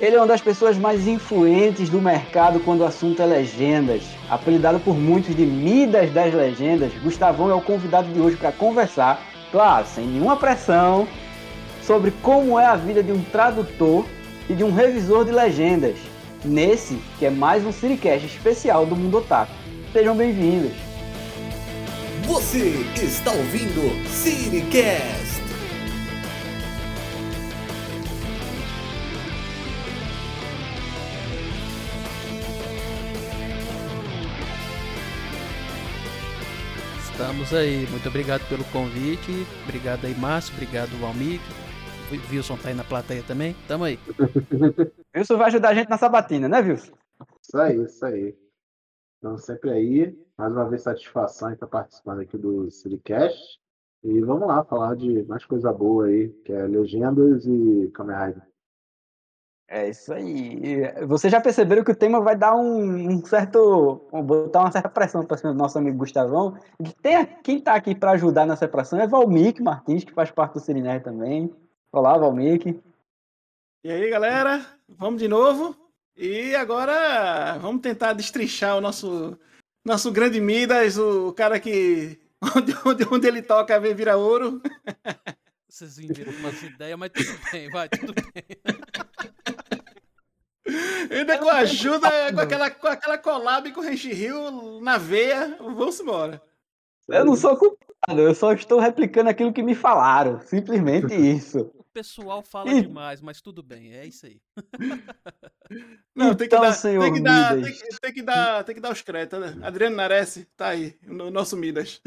Ele é uma das pessoas mais influentes do mercado quando o assunto é legendas. Apelidado por muitos de Midas das Legendas, Gustavão é o convidado de hoje para conversar, claro, sem nenhuma pressão, sobre como é a vida de um tradutor e de um revisor de legendas. Nesse, que é mais um Siricast especial do Mundo Otaku. Sejam bem-vindos. Você está ouvindo Siricast. Estamos aí. Muito obrigado pelo convite. Obrigado aí, Márcio. Obrigado, Valmir. Wilson tá aí na plateia também. Tamo aí. Wilson vai ajudar a gente na sabatina, né, Wilson? Isso aí, isso aí. Estamos sempre aí. Mais uma vez, satisfação em estar participando aqui do Siricast. E vamos lá falar de mais coisa boa aí, que é Legendas e Kamen Rider. É isso aí. Vocês já perceberam que o tema vai dar um, um certo. botar uma certa pressão para cima do nosso amigo Gustavão. Tem, quem está aqui para ajudar nessa pressão é Valmik Martins, que faz parte do Cirinerd também. Olá, Valmik. E aí, galera? Vamos de novo. E agora vamos tentar destrinchar o nosso, nosso grande Midas, o cara que. Onde, onde, onde ele toca vira ouro. Vocês viram uma ideia, mas tudo bem, vai, tudo bem. Ainda com a ajuda, com aquela, com aquela collab com o Renchi Rio na veia, vamos embora. Eu não sou culpado, eu só estou replicando aquilo que me falaram. Simplesmente isso. O pessoal fala e... demais, mas tudo bem, é isso aí. Não, tem que então, dar, senhor tem que dar, tem que, tem que dar, tem que dar os créditos, né? Adriano Nares tá aí, o nosso Midas.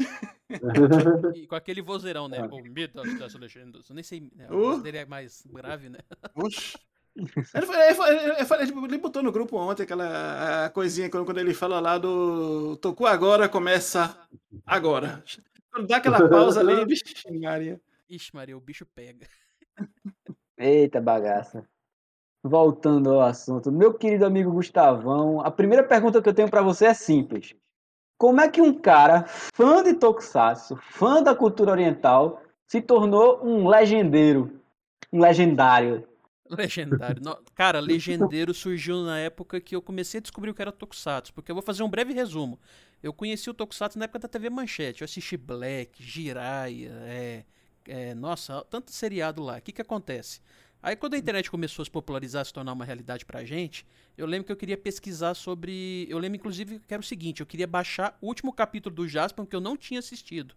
e com aquele vozeirão, né? O Midas das legendas. Eu nem sei, né? o uh. dele é mais grave, né? Oxi. Ele, ele, ele, ele, botou no grupo ontem aquela coisinha quando ele fala lá do Tocou agora, começa agora. Quando dá aquela pausa ali, vixe, Maria. Ixi, Maria, o bicho pega. Eita bagaça. Voltando ao assunto, meu querido amigo Gustavão, a primeira pergunta que eu tenho para você é simples. Como é que um cara fã de Tokusatsu, fã da cultura oriental, se tornou um legendeiro, um legendário? Legendário. Não, cara, Legendeiro surgiu na época que eu comecei a descobrir o que era Tokusatsu, porque eu vou fazer um breve resumo. Eu conheci o Tokusatsu na época da TV Manchete. Eu assisti Black, Jiraiya, é, é, nossa, tanto seriado lá. O que que acontece? Aí quando a internet começou a se popularizar, a se tornar uma realidade pra gente, eu lembro que eu queria pesquisar sobre... Eu lembro inclusive que era o seguinte, eu queria baixar o último capítulo do Jasper que eu não tinha assistido.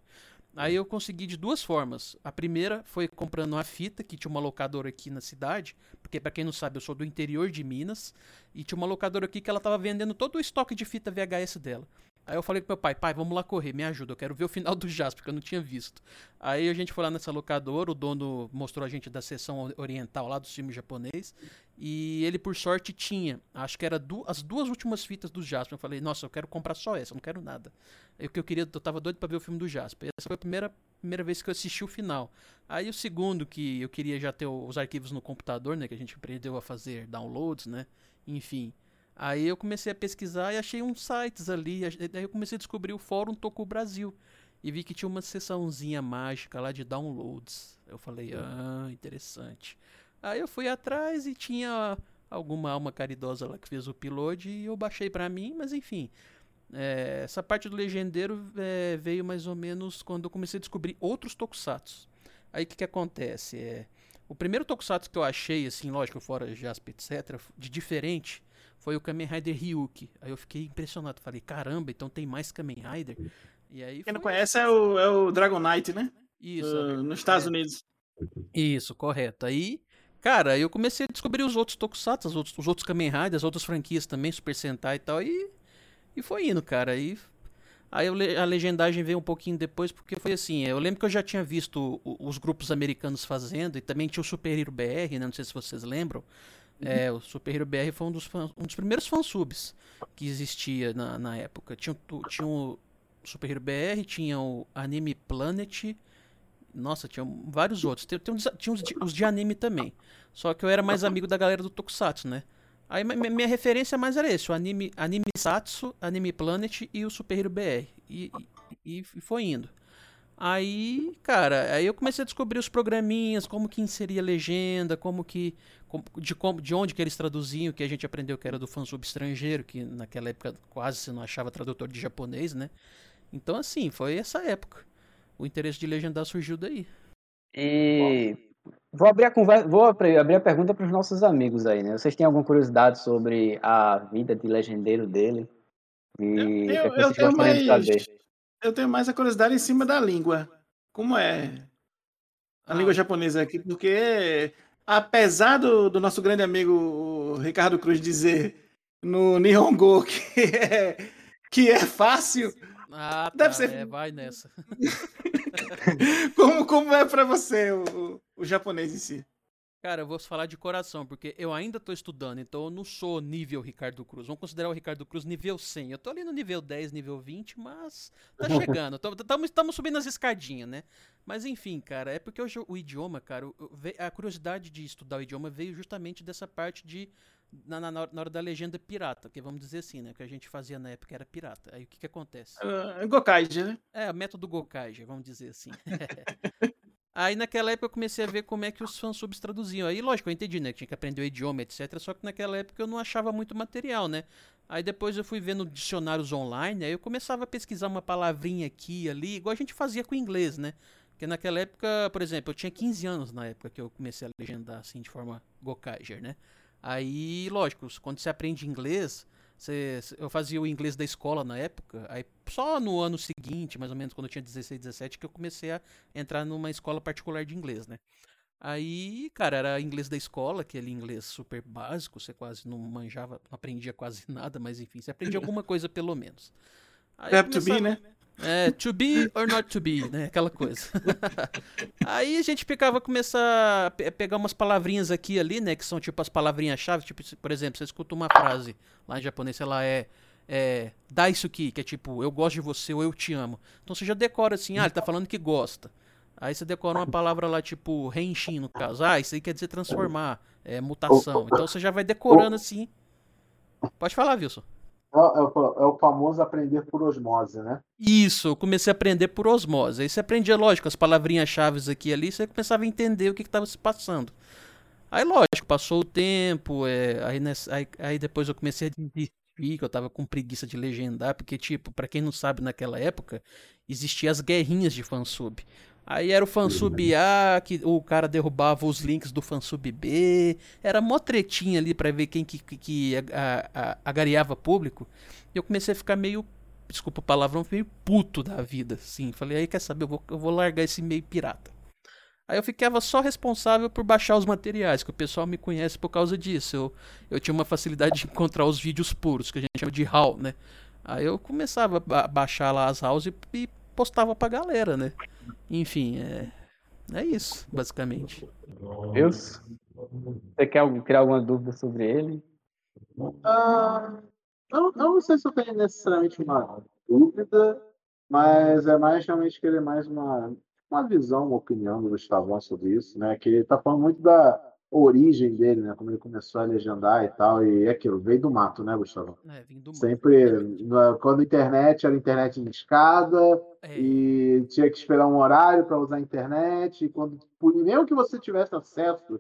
Aí eu consegui de duas formas. A primeira foi comprando uma fita, que tinha uma locadora aqui na cidade, porque para quem não sabe, eu sou do interior de Minas, e tinha uma locadora aqui que ela tava vendendo todo o estoque de fita VHS dela. Aí eu falei pro meu pai, pai, vamos lá correr, me ajuda, eu quero ver o final do Jasper, porque eu não tinha visto. Aí a gente foi lá nessa locadora, o dono mostrou a gente da seção oriental lá do filme japonês, e ele por sorte tinha, acho que era du as duas últimas fitas do Jasper. Eu falei, nossa, eu quero comprar só essa, eu não quero nada. O que eu queria, eu tava doido para ver o filme do Jasper. Essa foi a primeira primeira vez que eu assisti o final. Aí o segundo que eu queria já ter os arquivos no computador, né, que a gente aprendeu a fazer downloads, né? Enfim, Aí eu comecei a pesquisar e achei uns sites ali. Daí eu comecei a descobrir o Fórum Toku Brasil. E vi que tinha uma seçãozinha mágica lá de downloads. Eu falei, ah, interessante. Aí eu fui atrás e tinha alguma alma caridosa lá que fez o upload e eu baixei pra mim, mas enfim. É, essa parte do legendeiro é, veio mais ou menos quando eu comecei a descobrir outros tokusatsu. Aí o que, que acontece? É, o primeiro tokusatsu que eu achei, assim, lógico, fora Jasper, etc., de diferente, foi o Kamen Rider Ryuki. Aí eu fiquei impressionado. Falei, caramba, então tem mais Kamen Rider? E aí Quem não conhece é o, é o Dragon Knight, né? Isso. Uh, nos Estados. Unidos. Isso, correto. Aí, cara, eu comecei a descobrir os outros Tokusatsu, os outros, os outros Kamen Riders, as outras franquias também, Super Sentai e tal. E, e foi indo, cara. Aí, aí a legendagem veio um pouquinho depois, porque foi assim. Eu lembro que eu já tinha visto os grupos americanos fazendo, e também tinha o Super Hero BR, né? Não sei se vocês lembram. É, o Super Hero BR foi um dos, um dos primeiros fansubs que existia na, na época. Tinha, tinha o Super Hero BR, tinha o Anime Planet. Nossa, tinha vários outros. Tinha, tinha os, de, os de anime também. Só que eu era mais amigo da galera do Tokusatsu, né? Aí minha referência mais era esse, o anime, anime Satsu, Anime Planet e o Super Hero BR. E, e, e foi indo. Aí, cara, aí eu comecei a descobrir os programinhas, como que inseria legenda, como que de, como, de onde que eles traduziam, que a gente aprendeu que era do fansub estrangeiro, que naquela época quase você não achava tradutor de japonês, né? Então, assim, foi essa época. O interesse de legendar surgiu daí. E vou abrir a conversa, vou abrir a pergunta para os nossos amigos aí, né? Vocês têm alguma curiosidade sobre a vida de legendeiro dele? E eu, eu, eu tenho mais, eu tenho mais a curiosidade em cima da língua. Como é a ah. língua japonesa aqui? Porque apesar do, do nosso grande amigo Ricardo Cruz dizer no Nihongo que é, que é fácil, ah, tá, deve ser. É, vai nessa. como, como é para você o, o japonês em si? Cara, eu vou falar de coração, porque eu ainda tô estudando, então eu não sou nível Ricardo Cruz. Vamos considerar o Ricardo Cruz nível 100. Eu tô ali no nível 10, nível 20, mas tá chegando. Estamos subindo as escadinhas, né? Mas enfim, cara, é porque o, o idioma, cara, a curiosidade de estudar o idioma veio justamente dessa parte de. Na, na, na, hora da legenda pirata, que vamos dizer assim, né? O que a gente fazia na época era pirata. Aí o que que acontece? Uh, Gokaiji, né? É, o método Gokaiji, vamos dizer assim. Aí naquela época eu comecei a ver como é que os fansubs traduziam. Aí, lógico, eu entendi, né? Que tinha que aprender o idioma, etc. Só que naquela época eu não achava muito material, né? Aí depois eu fui vendo dicionários online, aí eu começava a pesquisar uma palavrinha aqui e ali, igual a gente fazia com o inglês, né? Porque naquela época, por exemplo, eu tinha 15 anos na época que eu comecei a legendar assim de forma Gokaiger, né? Aí, lógico, quando você aprende inglês, você, eu fazia o inglês da escola na época, aí só no ano seguinte, mais ou menos quando eu tinha 16, 17, que eu comecei a entrar numa escola particular de inglês, né? Aí, cara, era inglês da escola, aquele inglês super básico, você quase não manjava, não aprendia quase nada, mas enfim, você aprendia alguma coisa pelo menos. Aí to be, né? É, to be or not to be, né? Aquela coisa. Aí a gente ficava começar a pegar umas palavrinhas aqui e ali, né? Que são tipo as palavrinhas-chave. Tipo, por exemplo, você escuta uma frase lá em japonês, ela é, é dá isso aqui, que é tipo, eu gosto de você ou eu te amo. Então você já decora assim, ah, ele tá falando que gosta. Aí você decora uma palavra lá, tipo, renshin, no caso. Ah, isso aí quer dizer transformar, é mutação. Então você já vai decorando assim. Pode falar, Wilson. É, é, o, é o famoso aprender por osmose, né? Isso, eu comecei a aprender por osmose. Aí você aprendia, lógico, as palavrinhas-chave aqui e ali, você começava a entender o que estava se passando. Aí, lógico, passou o tempo, é, aí, nessa, aí, aí, depois eu comecei a desistir, que eu tava com preguiça de legendar, porque, tipo, para quem não sabe, naquela época, existiam as guerrinhas de fansub. Aí era o fansub A, que o cara derrubava os links do fansub B. Era mó tretinha ali pra ver quem que, que, que a, a, agariava público. E eu comecei a ficar meio, desculpa o palavrão, meio puto da vida, assim. Falei, aí quer saber, eu vou, eu vou largar esse meio pirata. Aí eu ficava só responsável por baixar os materiais, que o pessoal me conhece por causa disso. Eu, eu tinha uma facilidade de encontrar os vídeos puros, que a gente chama de RAW, né? Aí eu começava a baixar lá as RAWs e, e postava pra galera, né? Enfim, é, é isso, basicamente. Deus? Você quer criar alguma dúvida sobre ele? Uh, eu, eu não sei se eu tenho necessariamente uma dúvida, mas é mais realmente querer mais uma, uma visão, uma opinião do Gustavão sobre isso, né? Que ele tá falando muito da origem dele, né? Como ele começou a legendar e tal, e é aquilo, veio do mato, né, Gustavo? É, vem do mato. Sempre, quando a internet era internet em escada, é. e tinha que esperar um horário para usar a internet, e quando, mesmo que você tivesse acesso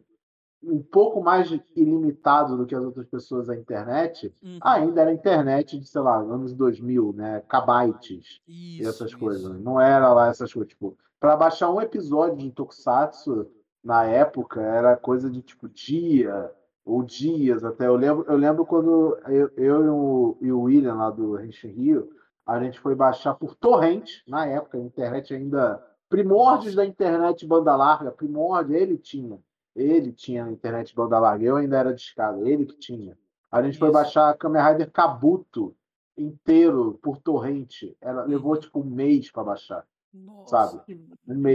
um pouco mais ilimitado do que as outras pessoas à internet, uhum. ainda era internet de, sei lá, anos 2000, né? Kbytes isso, e essas isso. coisas. Não era lá essas coisas, tipo, para baixar um episódio de Tokusatsu na época era coisa de tipo dia ou dias até. Eu lembro, eu lembro quando eu, eu e, o, e o William lá do Renshin Rio, a gente foi baixar por torrente, na época, a internet ainda. Primórdios da internet banda larga, primórdio, ele tinha. Ele tinha internet banda larga, eu ainda era discado, ele que tinha. A gente Isso. foi baixar a Kamen Rider Kabuto inteiro por torrente. Ela levou tipo um mês para baixar. Nossa. Sabe?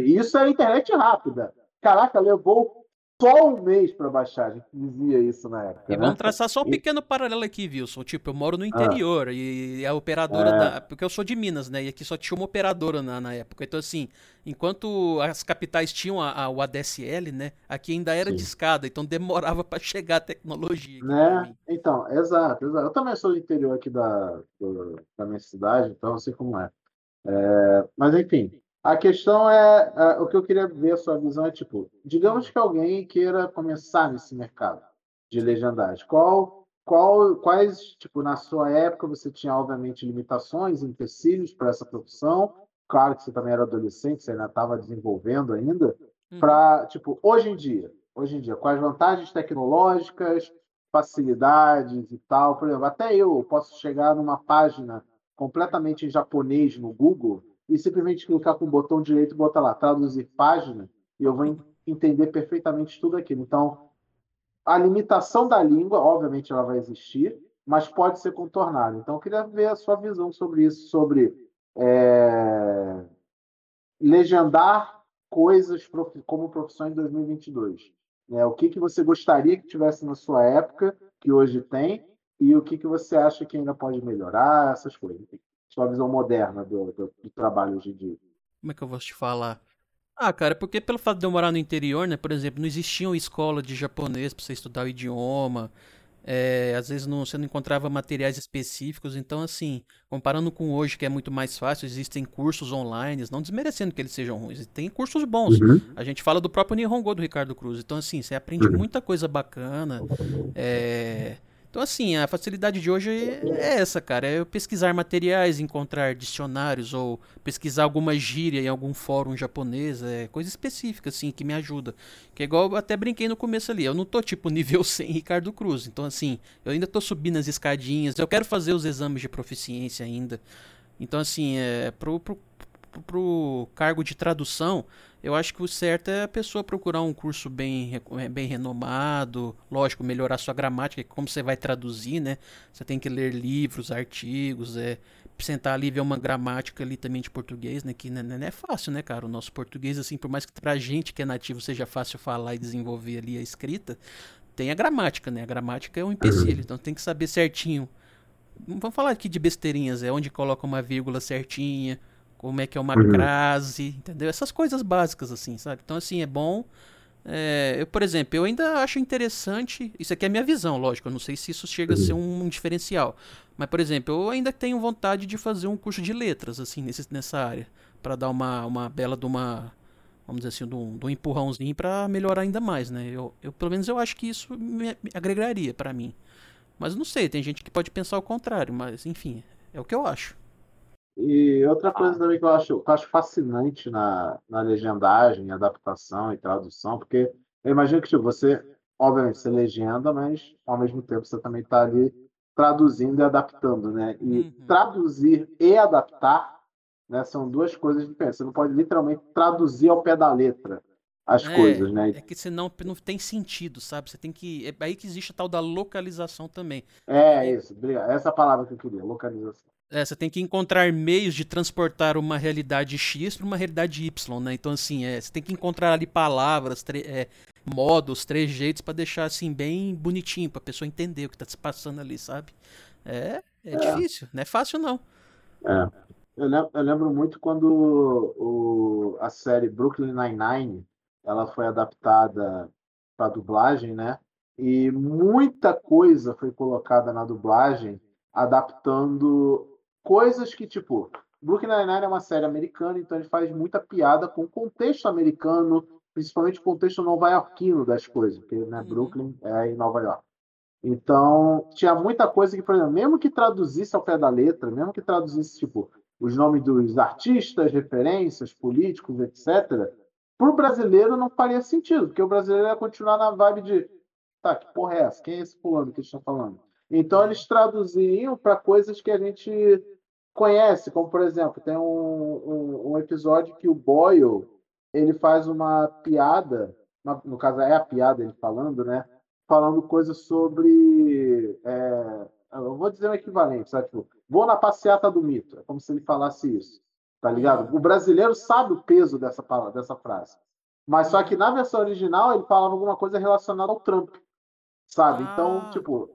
Isso é internet rápida. Caraca, levou só um mês para baixar, a gente dizia isso na época. E né? vamos traçar só um pequeno paralelo aqui, Wilson. Tipo, eu moro no interior ah. e a operadora é. da. Porque eu sou de Minas, né? E aqui só tinha uma operadora na, na época. Então, assim, enquanto as capitais tinham a, a, o ADSL, né? Aqui ainda era Sim. discada, então demorava para chegar a tecnologia. Né? Então, exato, exato. Eu também sou do interior aqui da, do, da minha cidade, então eu sei como é. é mas, enfim. A questão é, é, o que eu queria ver a sua visão é tipo, digamos que alguém queira começar nesse mercado, de legendagem. Qual, qual, quais, tipo, na sua época você tinha, obviamente, limitações, empecilhos para essa profissão? Claro que você também era adolescente, você ainda estava desenvolvendo ainda. Uhum. Para, tipo, hoje em dia, hoje em dia, quais vantagens tecnológicas, facilidades e tal? Por exemplo, até eu posso chegar numa página completamente em japonês no Google e simplesmente clicar com o botão direito e botar lá, traduzir página, e eu vou en- entender perfeitamente tudo aquilo. Então, a limitação da língua, obviamente, ela vai existir, mas pode ser contornada. Então, eu queria ver a sua visão sobre isso, sobre é, legendar coisas como profissão em 2022. né? o que, que você gostaria que tivesse na sua época, que hoje tem, e o que, que você acha que ainda pode melhorar, essas coisas. Sua visão moderna do, do- do trabalho hoje em dia. Como é que eu vou te falar? Ah, cara, porque pelo fato de eu morar no interior, né? Por exemplo, não existia uma escola de japonês pra você estudar o idioma. é, às vezes não, você não encontrava materiais específicos. Então, assim, comparando com hoje, que é muito mais fácil, existem cursos online, não desmerecendo que eles sejam ruins. Tem cursos bons. A gente fala do próprio Nihongo do Ricardo Cruz. Então, assim, você aprende Uhum. muita coisa bacana. é, Então, assim, a facilidade de hoje é essa, cara. É eu pesquisar materiais, encontrar dicionários ou pesquisar alguma gíria em algum fórum japonês. É coisa específica, assim, que me ajuda. Que é igual eu até brinquei no começo ali. Eu não tô, tipo, nível 100 Ricardo Cruz. Então, assim, eu ainda tô subindo as escadinhas. Eu quero fazer os exames de proficiência ainda. Então, assim, é, pro, pro, pro- pro cargo de tradução, eu acho que o certo é a pessoa procurar um curso bem, eh, bem renomado, lógico, melhorar sua gramática, como você vai traduzir, né? Você tem que ler livros, artigos, é, sentar ali e ver uma gramática ali também de português, né? Que não não é fácil, né, cara? O nosso português, assim, por mais que pra gente que é nativo seja fácil falar e desenvolver ali a escrita, tem a gramática, né? A gramática é um empecilho, então tem que saber certinho Vamos falar aqui de besteirinhas, é onde coloca uma vírgula certinha, como é que é uma Uhum. crase, entendeu? Essas coisas básicas, assim, sabe? Então, assim, é bom. é, eu, por exemplo, eu ainda acho interessante. Isso aqui é a minha visão, lógico. Eu não sei se isso chega a ser um, diferencial. Mas, por exemplo, eu ainda tenho vontade de fazer um curso de letras, assim, nesse, nessa área. Pra dar uma, uma bela de uma. Vamos dizer assim, de um, de um empurrãozinho pra melhorar ainda mais, né? Eu, eu, pelo menos eu acho que isso me, me agregaria pra mim. Mas não sei, tem gente que pode pensar o contrário, mas enfim, é o que eu acho. E outra coisa também que eu acho, que eu acho fascinante na, na legendagem, adaptação e tradução, porque eu imagino que tipo, você, obviamente, você legenda, mas ao mesmo tempo você também está ali traduzindo e adaptando, né? E Uhum. traduzir e adaptar, né, são duas coisas diferentes. Você não pode literalmente traduzir ao pé da letra as É, coisas, né? É que senão não tem sentido, sabe? Você tem que. É aí que existe a tal da localização também. É isso, obrigado. Essa é a palavra que eu queria, localização. É, você tem que encontrar meios de transportar uma realidade X para uma realidade Y, né? Então, assim, é, você tem que encontrar ali palavras, tre- é, modos, trejeitos para deixar assim bem bonitinho, para a pessoa entender o que tá se passando ali, sabe? É, é, difícil, não é fácil não. É. Eu lembro, eu lembro muito quando o, a série Brooklyn Nine-Nine ela foi adaptada para dublagem, né? E muita coisa foi colocada na dublagem, adaptando coisas que, tipo, Brooklyn Nine-Nine é uma série americana, então ele faz muita piada com o contexto americano, principalmente o contexto nova-iorquino das coisas, porque né, Uhum. Brooklyn é em Nova York. Então, tinha muita coisa que, por exemplo, mesmo que traduzisse ao pé da letra, mesmo que traduzisse, tipo, os nomes dos artistas, referências, políticos, etc., para o brasileiro não faria sentido, porque o brasileiro ia continuar na vibe de tá, que porra é essa? Quem é esse fulano que eles estão falando? Então, eles traduziam para coisas que a gente conhece, como, por exemplo, tem um, um, um episódio que o Boyle ele faz uma piada, uma- no caso é a piada ele falando, né? Falando coisas sobre. é, eu vou dizer um equivalente, sabe? Tipo, vou na passeata do mito. É como se ele falasse isso. Tá ligado? O brasileiro sabe o peso dessa, palavra, dessa frase. Mas só que na versão original ele falava alguma coisa relacionada ao Trump. Sabe? Então, Ah. tipo.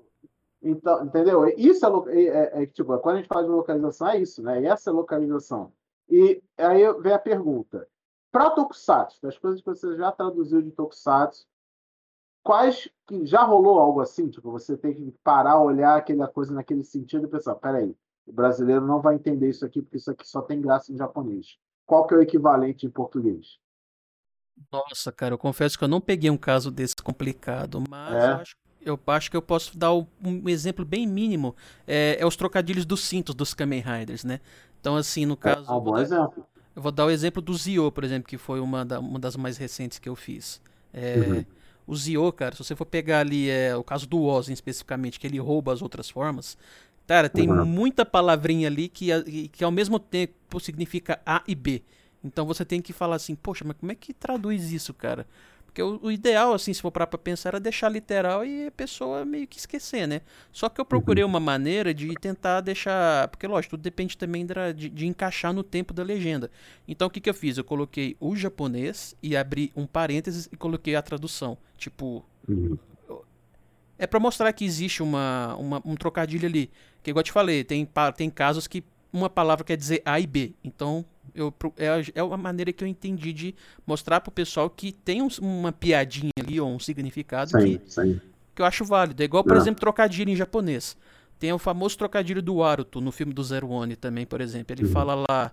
Então, entendeu? Isso é, é, é- tipo, quando a gente fala de localização, é isso, né? E essa é a localização. E aí vem a pergunta. Para Tokusatsu, das coisas que você já traduziu de Tokusatsu, quais que já rolou algo assim? Tipo, você tem que parar, olhar aquela coisa naquele sentido e pensar, peraí, o brasileiro não vai entender isso aqui porque isso aqui só tem graça em japonês. Qual que é o equivalente em português? Nossa, cara, eu confesso que eu não peguei um caso desse complicado, mas É? eu, acho, eu acho que eu posso dar um exemplo bem mínimo. É, é os trocadilhos dos cintos dos Kamen Riders, né? Então, assim, no caso. É um bom exemplo. Eu vou dar o exemplo do Zio, por exemplo, que foi uma, da, uma das mais recentes que eu fiz. É, uhum. O Zio, cara, se você for pegar ali é, o caso do Oz especificamente, que ele rouba as outras formas, cara, tem uhum. muita palavrinha ali que, que ao mesmo tempo significa A e B. Então você tem que falar assim, poxa, mas como é que traduz isso, cara? Porque o, o, ideal, assim, se for parar pra pensar, era deixar literal e a pessoa meio que esquecer, né? Só que eu procurei uhum. uma maneira de tentar deixar. Porque, lógico, tudo depende também de, de encaixar no tempo da legenda. Então, o que, que eu fiz? Eu coloquei o japonês e abri um parênteses e coloquei a tradução. Tipo. Uhum. É para mostrar que existe uma, uma, um trocadilho ali. Que, igual eu te falei, tem, tem casos que uma palavra quer dizer A e B. Então, eu, é, é uma maneira que eu entendi de mostrar pro pessoal que tem um, uma piadinha ali ou um significado sim, que, sim. que eu acho válido. É igual, por Não. exemplo, trocadilho em japonês. Tem o famoso trocadilho do Aruto no filme do Zero One também, por exemplo. Ele uhum. fala lá.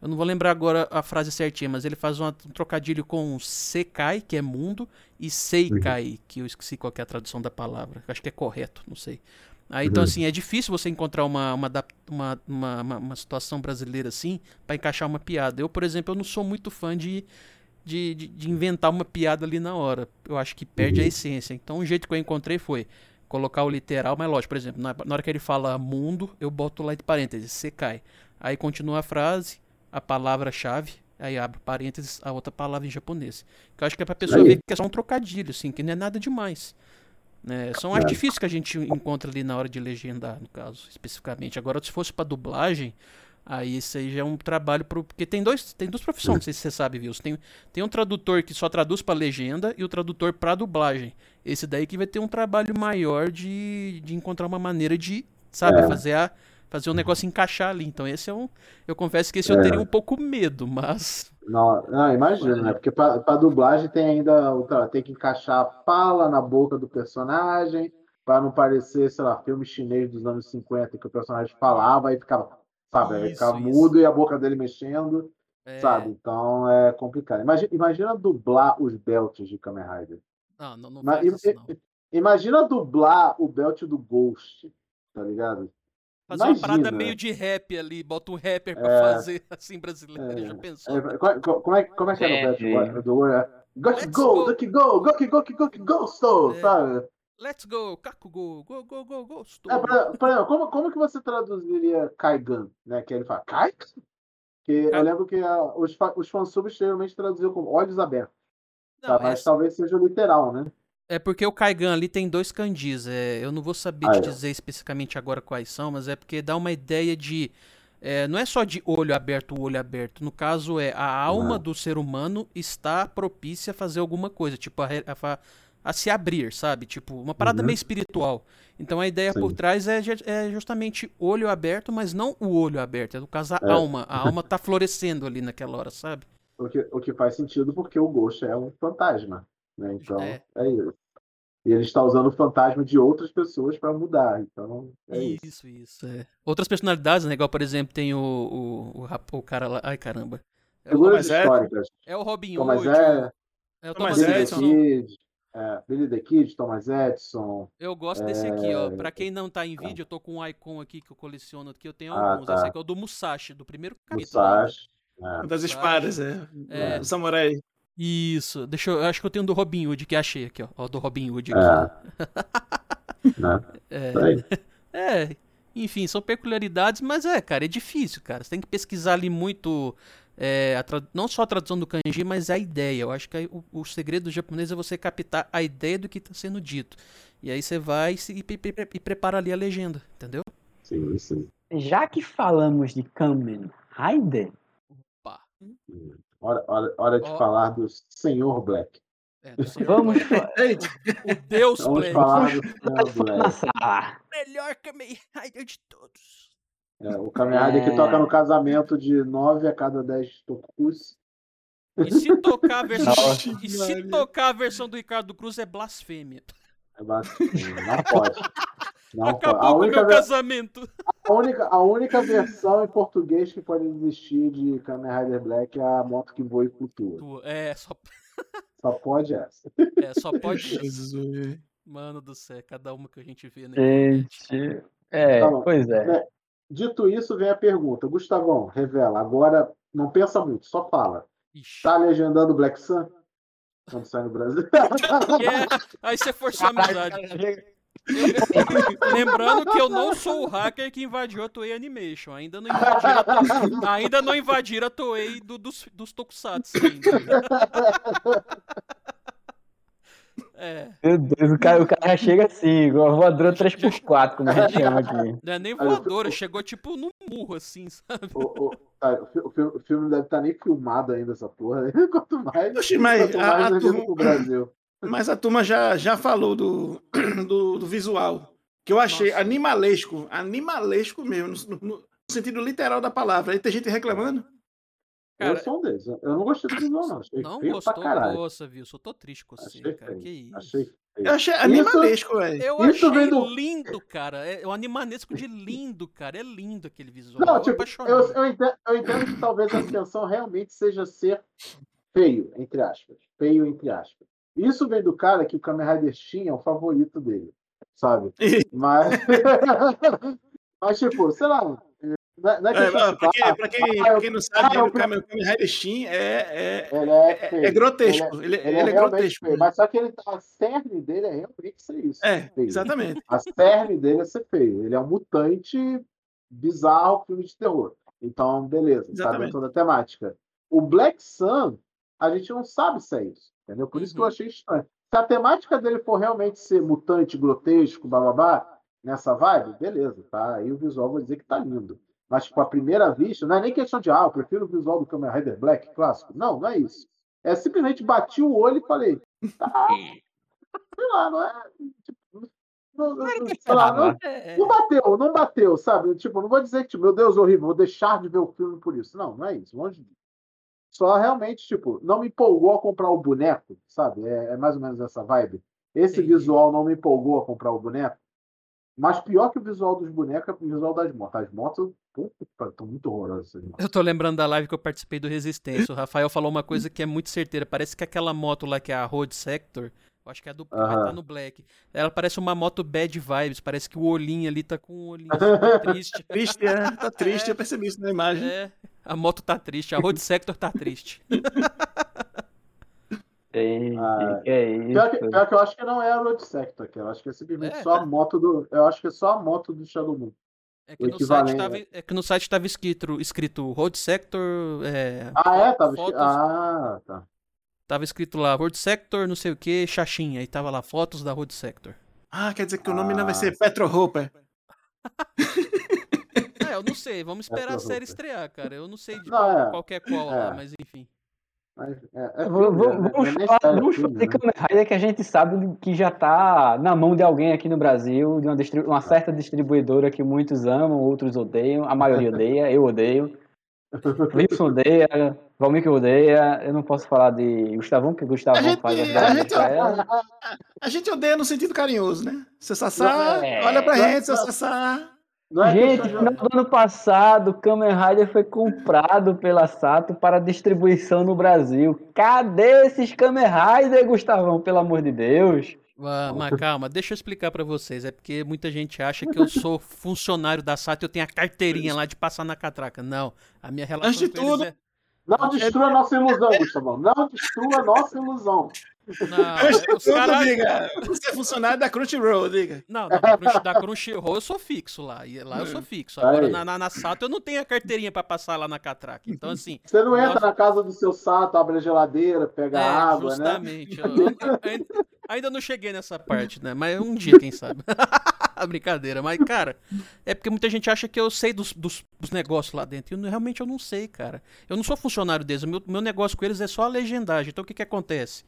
Eu não vou lembrar agora a frase certinha, mas ele faz um trocadilho com Sekai, que é mundo, e Seikai, uhum. que eu esqueci qual é a tradução da palavra. Acho que é correto, não sei. Aí, então, uhum. assim, é difícil você encontrar uma, uma, uma, uma, uma situação brasileira assim para encaixar uma piada. Eu, por exemplo, eu não sou muito fã de, de, de, de inventar uma piada ali na hora. Eu acho que perde uhum. a essência. Então, o jeito que eu encontrei foi colocar o literal, mas lógico, por exemplo, na, na hora que ele fala mundo, eu boto lá de parênteses, você cai. Aí continua a frase, a palavra-chave, aí abre parênteses, a outra palavra em japonês. Que eu acho que é pra pessoa aí. ver que é só um trocadilho, assim, que não é nada demais. Né? São é. artifícios que a gente encontra ali na hora de legendar, no caso, especificamente. Agora, se fosse para dublagem, aí isso aí já é um trabalho pro... porque tem dois, tem duas profissões, não sei se você sabe, viu? Tem, tem um tradutor que só traduz para legenda e o tradutor para dublagem. Esse daí que vai ter um trabalho maior de, de encontrar uma maneira de, sabe, é. fazer a fazer um negócio encaixar ali. Então esse é um, eu confesso que esse é. eu teria um pouco medo, mas não, não imagina, né? Porque para dublagem tem ainda tem que encaixar a fala na boca do personagem para não parecer, sei lá, filme chinês dos anos 50 que o personagem falava e ficava, sabe, isso, ficava isso. mudo e a boca dele mexendo, é... sabe? Então é complicado. Imagina, imagina dublar os belts de Kamen Rider. Não, não, não, faz isso, não. Imagina dublar o belt do Ghost, tá ligado? Fazer Imagina. uma parada meio de rap ali, bota um rapper pra é, fazer assim brasileiro, é, já pensou? É, como, é, como é que era o rap do é, Got go, Duck go, Goki go, go, Gosto, é. sabe? Let's go, Kaku go, go, go, go, Gosto. É, pra, pra, como, como que você traduziria Kaigan, né? Que ele fala, Kaigan? Que eu lembro que a, os, os fansubs geralmente traduziam com olhos abertos. Não, tá? Mas talvez seja literal, né? É porque o Kaigan ali tem dois kanjis. É, eu não vou saber ah, te é. dizer especificamente agora quais são, mas é porque dá uma ideia de. É, não é só de olho aberto, olho aberto. No caso, é a alma do ser humano está propícia a fazer alguma coisa, tipo, a, a, a se abrir, sabe? Tipo, uma parada uhum. meio espiritual. Então a ideia Sim. por trás é, é, justamente olho aberto, mas não o olho aberto. É no caso a é. alma. A alma tá florescendo ali naquela hora, sabe? O que, o que faz sentido porque o Ghost é um fantasma. Né? Então, é. é isso. E ele está usando o fantasma de outras pessoas para mudar. Então, é isso. Isso, isso. É. Outras personalidades, né? Igual, por exemplo, tem o, o, o, o cara lá. Ai, caramba. É Figuras históricas. É o Robin Thomas Hood. É, é o Thomas Billy Edison. Kid, é, Billy the Kid, Thomas Edison. Eu gosto desse aqui, ó. É, pra quem não tá em vídeo, eu tô com um icon aqui que eu coleciono aqui. Eu tenho ah, alguns. Tá. Esse aqui é o do Musashi, do primeiro capítulo. Musashi. É. Das espadas, é. é. O samurai. Isso. Deixa eu, eu acho que eu tenho um do Robin Hood que achei aqui, ó. Ó, do Robin Hood aqui. É. é. é. Enfim, são peculiaridades, mas é, cara, é difícil, cara. Você tem que pesquisar ali muito. É, não só a tradução do kanji, mas a ideia. Eu acho que o, o segredo do japonês é você captar a ideia do que está sendo dito. E aí você vai e, e, e, e prepara ali a legenda, entendeu? Sim, sim. Já que falamos de Kamen Rider, Opa. Hora, hora, hora de oh. falar do Senhor Black. É, do senhor Vamos Black. o, o Deus Vamos Black. falar do Senhor Black. Melhor Kamen Rider de todos. É, o Kamen Rider é... que toca no casamento de 9 a cada 10 tokus. E se tocar a versão, e se tocar a versão do Ricardo Cruz é blasfêmia. É blasfêmia, não pode. Não Acabou com o meu casamento. A única, a única versão em português que pode existir de Kamen Rider Black é a moto que voa e flutua. É, só. Só pode essa. É, só pode Jesus. Mano do céu, cada uma que a gente vê na internet. Gente. É, Tá pois é. Dito isso, vem a pergunta. Gustavão, revela. Agora, não pensa muito, só fala. Ixi. Tá legendando Black Sun? Quando sai no Brasil? É, aí você forçou a amizade. Lembrando que eu não sou o hacker que invadiu a Toei Animation. Ainda não invadiram a Toei, ainda não invadiram a Toei do- dos, dos Tokusatsu ainda. É, Meu Deus, o cara, o cara já chega assim, igual a voadora 3x4, como a gente chama aqui. não é nem voadora, chegou tipo num murro assim, sabe? o, o- tá, o fi- o fi- o filme não deve estar nem filmado ainda, essa porra. Quanto mais, Oxi, mas quanto a- mais a legenda turma- pro Brasil. Mas a turma já, já falou do, do, do visual, que eu achei Nossa. animalesco, animalesco mesmo, no, no- sentido literal da palavra. Aí tem gente reclamando. Cara, eu sou um deles. Eu não gostei do visual, não. Achei Não feio gostou, pra caralho. nossa, viu? Só tô triste com você, Achei cara. feio. Que isso. Achei feio. Eu achei animalesco, velho. Eu Isso achei vem do- lindo, cara. É o animanesco de lindo, cara. É lindo aquele visual. Não, eu tipo, eu, eu, entendo, eu entendo que talvez a intenção realmente seja ser feio, entre aspas. Feio, entre aspas. Isso vem do cara que o Kamen Rider Shin é o favorito dele, sabe? Mas, mas tipo, sei lá, não é, não é É, pra, quem, ah, pra, quem, ah, pra eu- quem não sabe, ah, o Kamen Rider Shin é, é, é, é, é grotesco. Ele, Ele, ele, é é grotesco. feio, mas só que ele, a cerne dele é realmente ser isso. É, feio. exatamente. A cerne dele é ser feio. Ele é um mutante bizarro, filme de terror. Então, beleza, tá Exatamente. dentro da temática. O Black Sun, a gente não sabe se é isso, entendeu? Por isso que eu Uhum. achei estranho. Se a temática dele for realmente ser mutante, grotesco, bababá, nessa vibe, beleza, tá? Aí o visual vou dizer que tá lindo. Mas, tipo, à primeira vista, não é nem questão de, ah, eu prefiro o visual do Kamen Rider Black clássico. Não, não é isso. É simplesmente bati o olho e falei, tá, sei lá, não é. Tipo, não, não, não, sei lá, não, É, não bateu, não bateu, sabe? Tipo, não vou dizer que, tipo, meu Deus, horrível, vou deixar de ver o filme por isso. Não, não é isso, longe disso. Só realmente, tipo, não me empolgou a comprar o boneco, sabe? É, é mais ou menos essa vibe. Esse Entendi. visual não me empolgou a comprar o boneco. Mas pior que o visual dos bonecos é o visual das motos. As motos, estão muito horrorosas. Eu tô lembrando da live que eu participei do Resistência. O Rafael falou uma coisa que é muito certeira. Parece que aquela moto lá que é a Road Sector, eu acho que é a do vai Aham. tá no Black. Ela parece uma moto bad vibes. Parece que o olhinho ali tá com um olhinho super triste. Triste, é, tá triste, eu percebi isso na imagem. É, a moto tá triste, a Road Sector tá triste. Gente, Ah, que é isso? Pior que, pior que eu acho que não é a Road Sector, que eu acho que é simplesmente É, só tá. a moto do. Eu acho que é só a moto do Shadow Moon. É que, O no site tava, é que no site tava escrito, escrito Road Sector. É, Ah, é? Tava escrito- fotos- Ah, tá. Tava escrito lá Road Sector, não sei o que, Xaxinha. Aí tava lá fotos da Road Sector. Ah, quer dizer que o nome não vai Ah. ser Petro Hopper. É, eu não sei, vamos esperar a série roupa. estrear, cara. Eu não sei de Não, qual, é. qualquer qual lá, É. mas enfim. Mas, é, é Vamos, né? é falar, é vamos falar de né? Kamen Rider que a gente sabe que já tá na mão de alguém aqui no Brasil, de uma, distri- uma certa distribuidora que muitos amam, outros odeiam, a maioria odeia, eu odeio. Wilson odeia, Valmir odeia, eu não posso falar de Gustavão, porque Gustavão A gente- faz as a graças gente- pra ela. A gente odeia no sentido carinhoso, né? Seu Sassá, É. olha pra Não, gente, seu. Sassá. Não é Gente, no final do ano passado, o Kamen Rider foi comprado pela Sato para distribuição no Brasil. Cadê esses Kamen Rider, Gustavão, pelo amor de Deus? Ah, mas calma, deixa eu explicar pra vocês. É porque muita gente acha que eu sou funcionário da SAT e eu tenho a carteirinha lá de passar na catraca. Não, a minha relação Antes de tudo, é... Não destrua a nossa ilusão, Gustavão. Não destrua a nossa ilusão. Não, é, os caras... Você é funcionário da Crunchyroll, diga. Não, da, Crunch, da Crunchyroll eu sou fixo lá. E lá eu sou fixo. Agora na, na, na Sato eu não tenho a carteirinha pra passar lá na catraca. Então assim... Você não entra Nossa. na casa do seu sato, abre a geladeira, pega É, água, né? justamente. Eu ainda, ainda não cheguei nessa parte, né? Mas um dia, quem sabe. Brincadeira. Mas, cara, é porque muita gente acha que eu sei dos, dos, dos negócios lá dentro. E eu, realmente eu não sei, cara. Eu não sou funcionário deles. O meu, meu negócio com eles é só a legendagem. Então o que que acontece?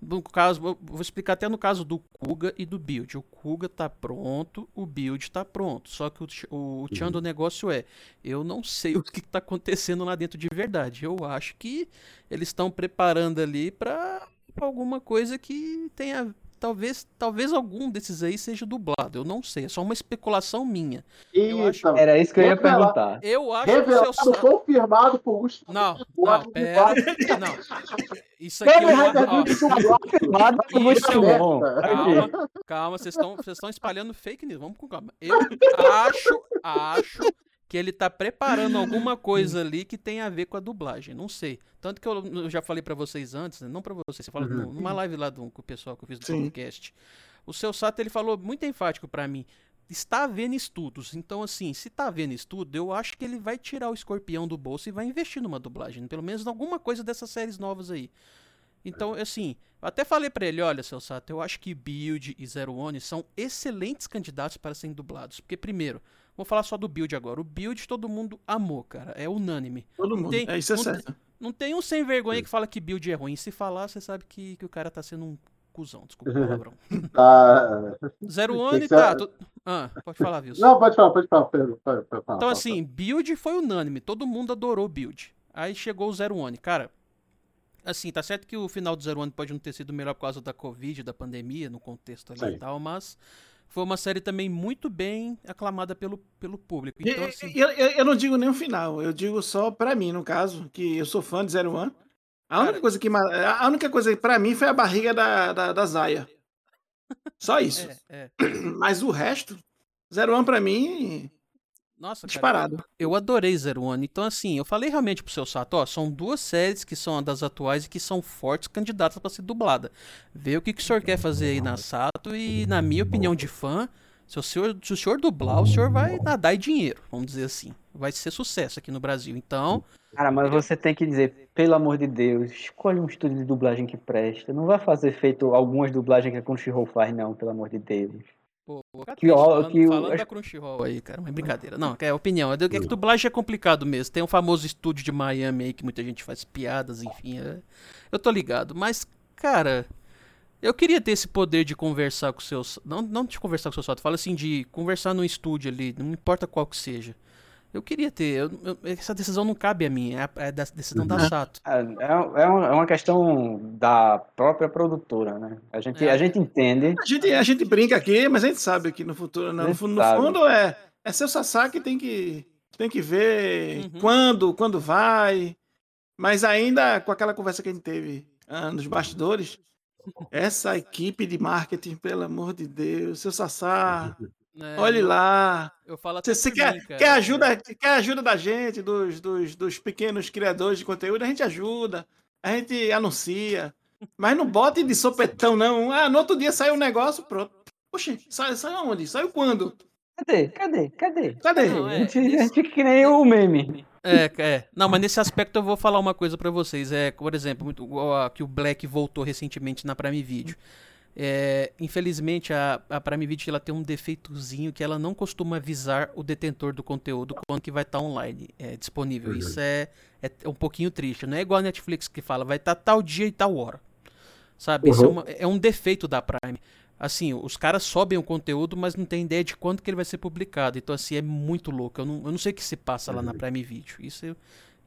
No caso, vou explicar até no caso do Kuga e do Build. O Kuga tá pronto, o Build tá pronto. Só que o, o, o tchan do negócio é: eu não sei o que tá acontecendo lá dentro de verdade. Eu acho que eles estão preparando ali pra alguma coisa que tenha talvez, talvez algum desses aí seja dublado. Eu não sei, é só uma especulação minha. Eu acho- Era isso que eu ia perguntar. Eu acho que o Revelado, seu confirmado por Gustavo. Não, não, pera. Não. Isso aqui é uma. ó. Confirmado por Isso é um-. Calma, calma, vocês estão vocês estão espalhando fake news. Vamos com calma. Eu acho, acho que ele tá preparando alguma coisa ali que tem a ver com a dublagem. Não sei. Tanto que eu, eu já falei pra vocês antes, né? não pra vocês, você falou no- numa live lá do, com o pessoal que eu fiz do Sim. podcast. O seu Sato ele falou muito enfático pra mim. Está havendo estudos. Então, assim, se tá havendo estudo, eu acho que ele vai tirar o escorpião do bolso e vai investir numa dublagem. Pelo menos em alguma coisa dessas séries novas aí. Então, assim, eu até falei pra ele, olha, seu Sato, eu acho que Build e Zero One são excelentes candidatos para serem dublados. Porque, primeiro, vou falar só do Build agora. O Build todo mundo amou, cara. É unânime. Todo mundo. tem- é, isso é não tem- certo. Não tem um sem vergonha que fala que Build é ruim. Se falar, você sabe que, que o cara tá sendo um cuzão. Desculpa o palavrão. Tá. Zero One, tá. ser- Ah, pode falar, Wilson. Não, pode falar, pode falar. Pedro, pode- pode falar, Então, fala, assim, Build foi unânime. Todo mundo adorou Build. Aí chegou o Zero One. Cara, assim, tá certo que o final do Zero One pode não ter sido melhor por causa da Covid, da pandemia, no contexto ali Sim. e tal, mas foi uma série também muito bem aclamada pelo, pelo público. Então, assim, eu, eu- eu não digo nem o final, eu digo só pra mim, no caso, que eu sou fã de Zero One. A única Cara- coisa que a única coisa pra mim foi a barriga da, da, da Zaya. Só isso. é, é. Mas o resto, Zero One pra mim, Nossa, cara, disparado. eu adorei Zero One. Então, assim, eu falei realmente pro seu Sato, ó, são duas séries que são das atuais e que são fortes candidatas pra ser dublada. Vê o que, que o senhor quer fazer aí na Sato e, na minha opinião de fã, se o senhor, se o senhor dublar, o senhor vai nadar em dinheiro, vamos dizer assim. Vai ser sucesso aqui no Brasil. Então, Cara, mas você tem que dizer, pelo amor de Deus, escolhe um estúdio de dublagem que presta. Não vai fazer feito algumas dublagens que a Crunchyroll faz, não, pelo amor de Deus. Pô, Que ó- falando, que o- falando acho- da Crunchyroll aí, cara, mas brincadeira. Não, é opinião. É que é que dublagem é complicado mesmo. Tem um famoso estúdio de Miami aí que muita gente faz piadas, enfim. é- Eu tô ligado. Mas, cara, eu queria ter esse poder de conversar com seus. Não, não de conversar com seus fotos, fala assim, de conversar no estúdio ali, não importa qual que seja. Eu queria ter. eu- eu- essa decisão não cabe a mim, é a, é da decisão da Sato. É, é, é uma é uma questão da própria produtora, né? A gente, É. a gente entende. A gente, a gente brinca aqui, mas a gente sabe que no futuro, A no, no fundo é, é seu Sasaki tem que tem que ver Uhum. quando, quando vai. Mas ainda com aquela conversa que a gente teve ah, nos bastidores, essa equipe de marketing, pelo amor de Deus, seu Sassá, né? olhe lá. Eu falo até Você, quer, mim, quer, ajuda, quer ajuda da gente, dos, dos, dos pequenos criadores de conteúdo, a gente ajuda, a gente anuncia. Mas não bote de sopetão, não. Ah, no outro dia saiu um negócio, pronto. Oxi, saiu, saiu aonde? Saiu quando? Cadê? Cadê? Cadê? Cadê? Não, é, a, gente, a isso- gente fica que nem o meme. É, é. Não, mas nesse aspecto eu vou falar uma coisa pra vocês. É, por exemplo, muito, igual a- que o Black voltou recentemente na Prime Video. É, infelizmente, a, a Prime Video ela tem um defeitozinho que ela não costuma avisar o detentor do conteúdo quando que vai estar online é, disponível. Isso é, é um pouquinho triste. Não é igual a Netflix que fala, vai estar tal dia e tal hora. Sabe? Isso é, uma- é um defeito da Prime. Assim, os caras sobem o conteúdo, mas não tem ideia de quando que ele vai ser publicado. Então, assim, é muito louco. Eu não, eu não sei o que se passa lá na Prime Video. Isso, Nem,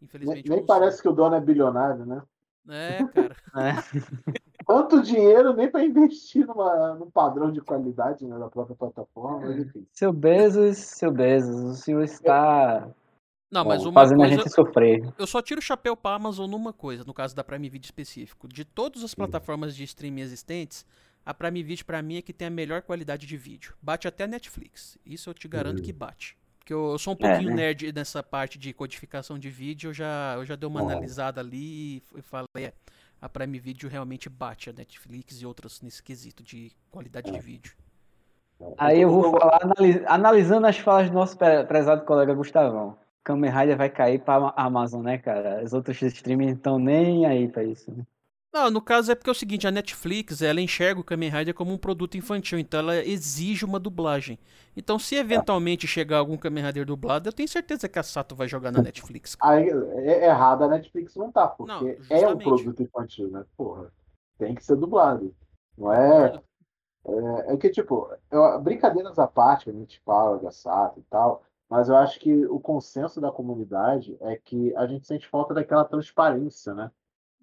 infelizmente, nem não parece que o dono é bilionário, né? É, cara. Quanto dinheiro nem para investir numa, num padrão de qualidade né, da própria plataforma, mas enfim. Seu Bezos, seu Bezos, o senhor está Não, mas uma fazendo a coisa. gente sofrer. Eu só tiro o chapéu pra Amazon numa coisa, no caso da Prime Video específico. De todas as plataformas de streaming existentes, a Prime Video pra mim é que tem a melhor qualidade de vídeo. Bate até a Netflix. Isso eu te garanto que bate. Porque eu, eu sou um É, pouquinho né? nerd nessa parte de codificação de vídeo, eu já, eu já dei uma Bom. analisada ali e e falei, é, a Prime Video realmente bate a Netflix e outras nesse quesito de qualidade de vídeo. Aí eu vou falar, analis- analisando as falas do nosso pre- prezado colega Gustavão. Kamen Rider vai cair pra Amazon, né, cara? Os outros streaming não estão nem aí pra isso. né? Não, no caso é porque é o seguinte, a Netflix, ela enxerga o Kamen Rider como um produto infantil, então ela exige uma dublagem. Então se eventualmente chegar algum Kamen Rider dublado, eu tenho certeza que a Sato vai jogar na Netflix. Aí, é errado a Netflix não tá, porque Não, é um produto infantil, né? Porra, tem que ser dublado. Não é. É, é que, tipo, eu- brincadeiras à parte, que a gente fala da SATA e tal, mas eu acho que o consenso da comunidade é que a gente sente falta daquela transparência, né?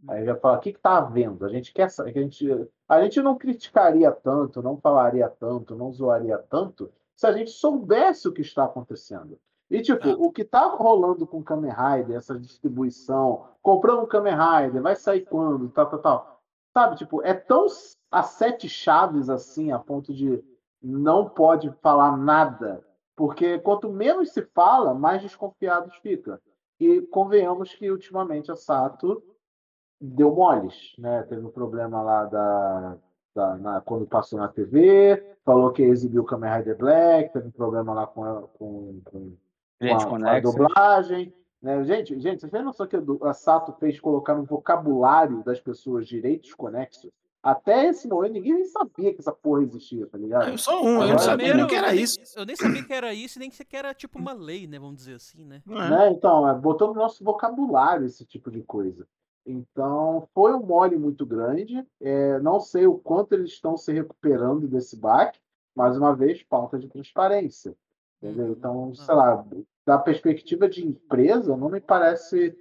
Aí já fala, o que está havendo? A gente quer a gente, a gente não criticaria tanto, não falaria tanto, não zoaria tanto, se a gente soubesse o que está acontecendo. E, tipo, Ah. o que tá rolando com o Kamen Rider, essa distribuição, comprando um Kamen Rider, vai sair quando, tal, tal, tal. Sabe, tipo, é tão a sete chaves assim, a ponto de não pode falar nada. Porque quanto menos se fala, mais desconfiados fica. E convenhamos que ultimamente a Sato deu moles, né? Teve um problema lá da, da- na- quando passou na TV, falou que exibiu o Kamen Rider Black, teve um problema lá com, a- com, com, com a, com a dublagem. Né? Gente, gente, vocês têm noção que a Sato fez colocar no vocabulário das pessoas direitos conexos? Até esse momento ninguém nem sabia que essa porra existia, tá ligado? Eu sou um, eu não sabia nem que era isso. Eu nem sabia que era isso, nem que era tipo uma lei, né? Vamos dizer assim, né? É? né? Então, é, botou no nosso vocabulário esse tipo de coisa. Então, foi um mole muito grande. É, não sei o quanto eles estão se recuperando desse baque. Mais uma vez, falta de transparência. Entendeu? Uhum. Então, Ah. sei lá, da perspectiva de empresa, não me parece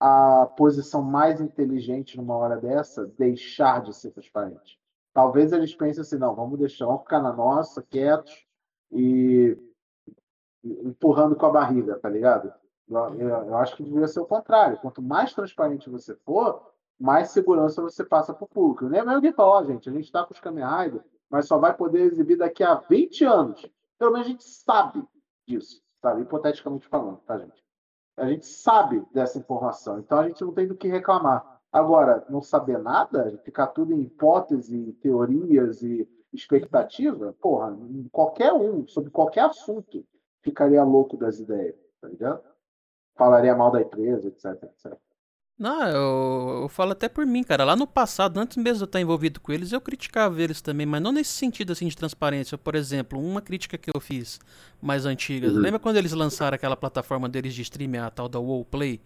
a posição mais inteligente numa hora dessa deixar de ser transparente. Talvez eles pensem assim, não, vamos deixar, vamos ficar na nossa, quietos e empurrando com a barriga, tá ligado? Eu, eu- acho que deveria ser o contrário. Quanto mais transparente você for, mais segurança você passa para o público. Nem mesmo alguém fala, ó, gente, a gente está com os Kamen mas só vai poder exibir daqui a 20 anos. Pelo menos a gente sabe disso, sabe? Hipoteticamente falando, tá, gente? A gente sabe dessa informação, então a gente não tem do que reclamar. Agora, não saber nada, ficar tudo em hipótese, teorias e expectativa, porra, qualquer um, sobre qualquer assunto, ficaria louco das ideias, tá ligado? Falaria mal da empresa, etc, etc. Não, eu, eu falo até por mim, cara. Lá no passado, antes mesmo de eu estar envolvido com eles, eu criticava eles também, mas não nesse sentido assim de transparência. Por exemplo, uma crítica que eu fiz mais antiga. Uhum. Lembra quando eles lançaram aquela plataforma deles de streaming, a tal da WoW Play?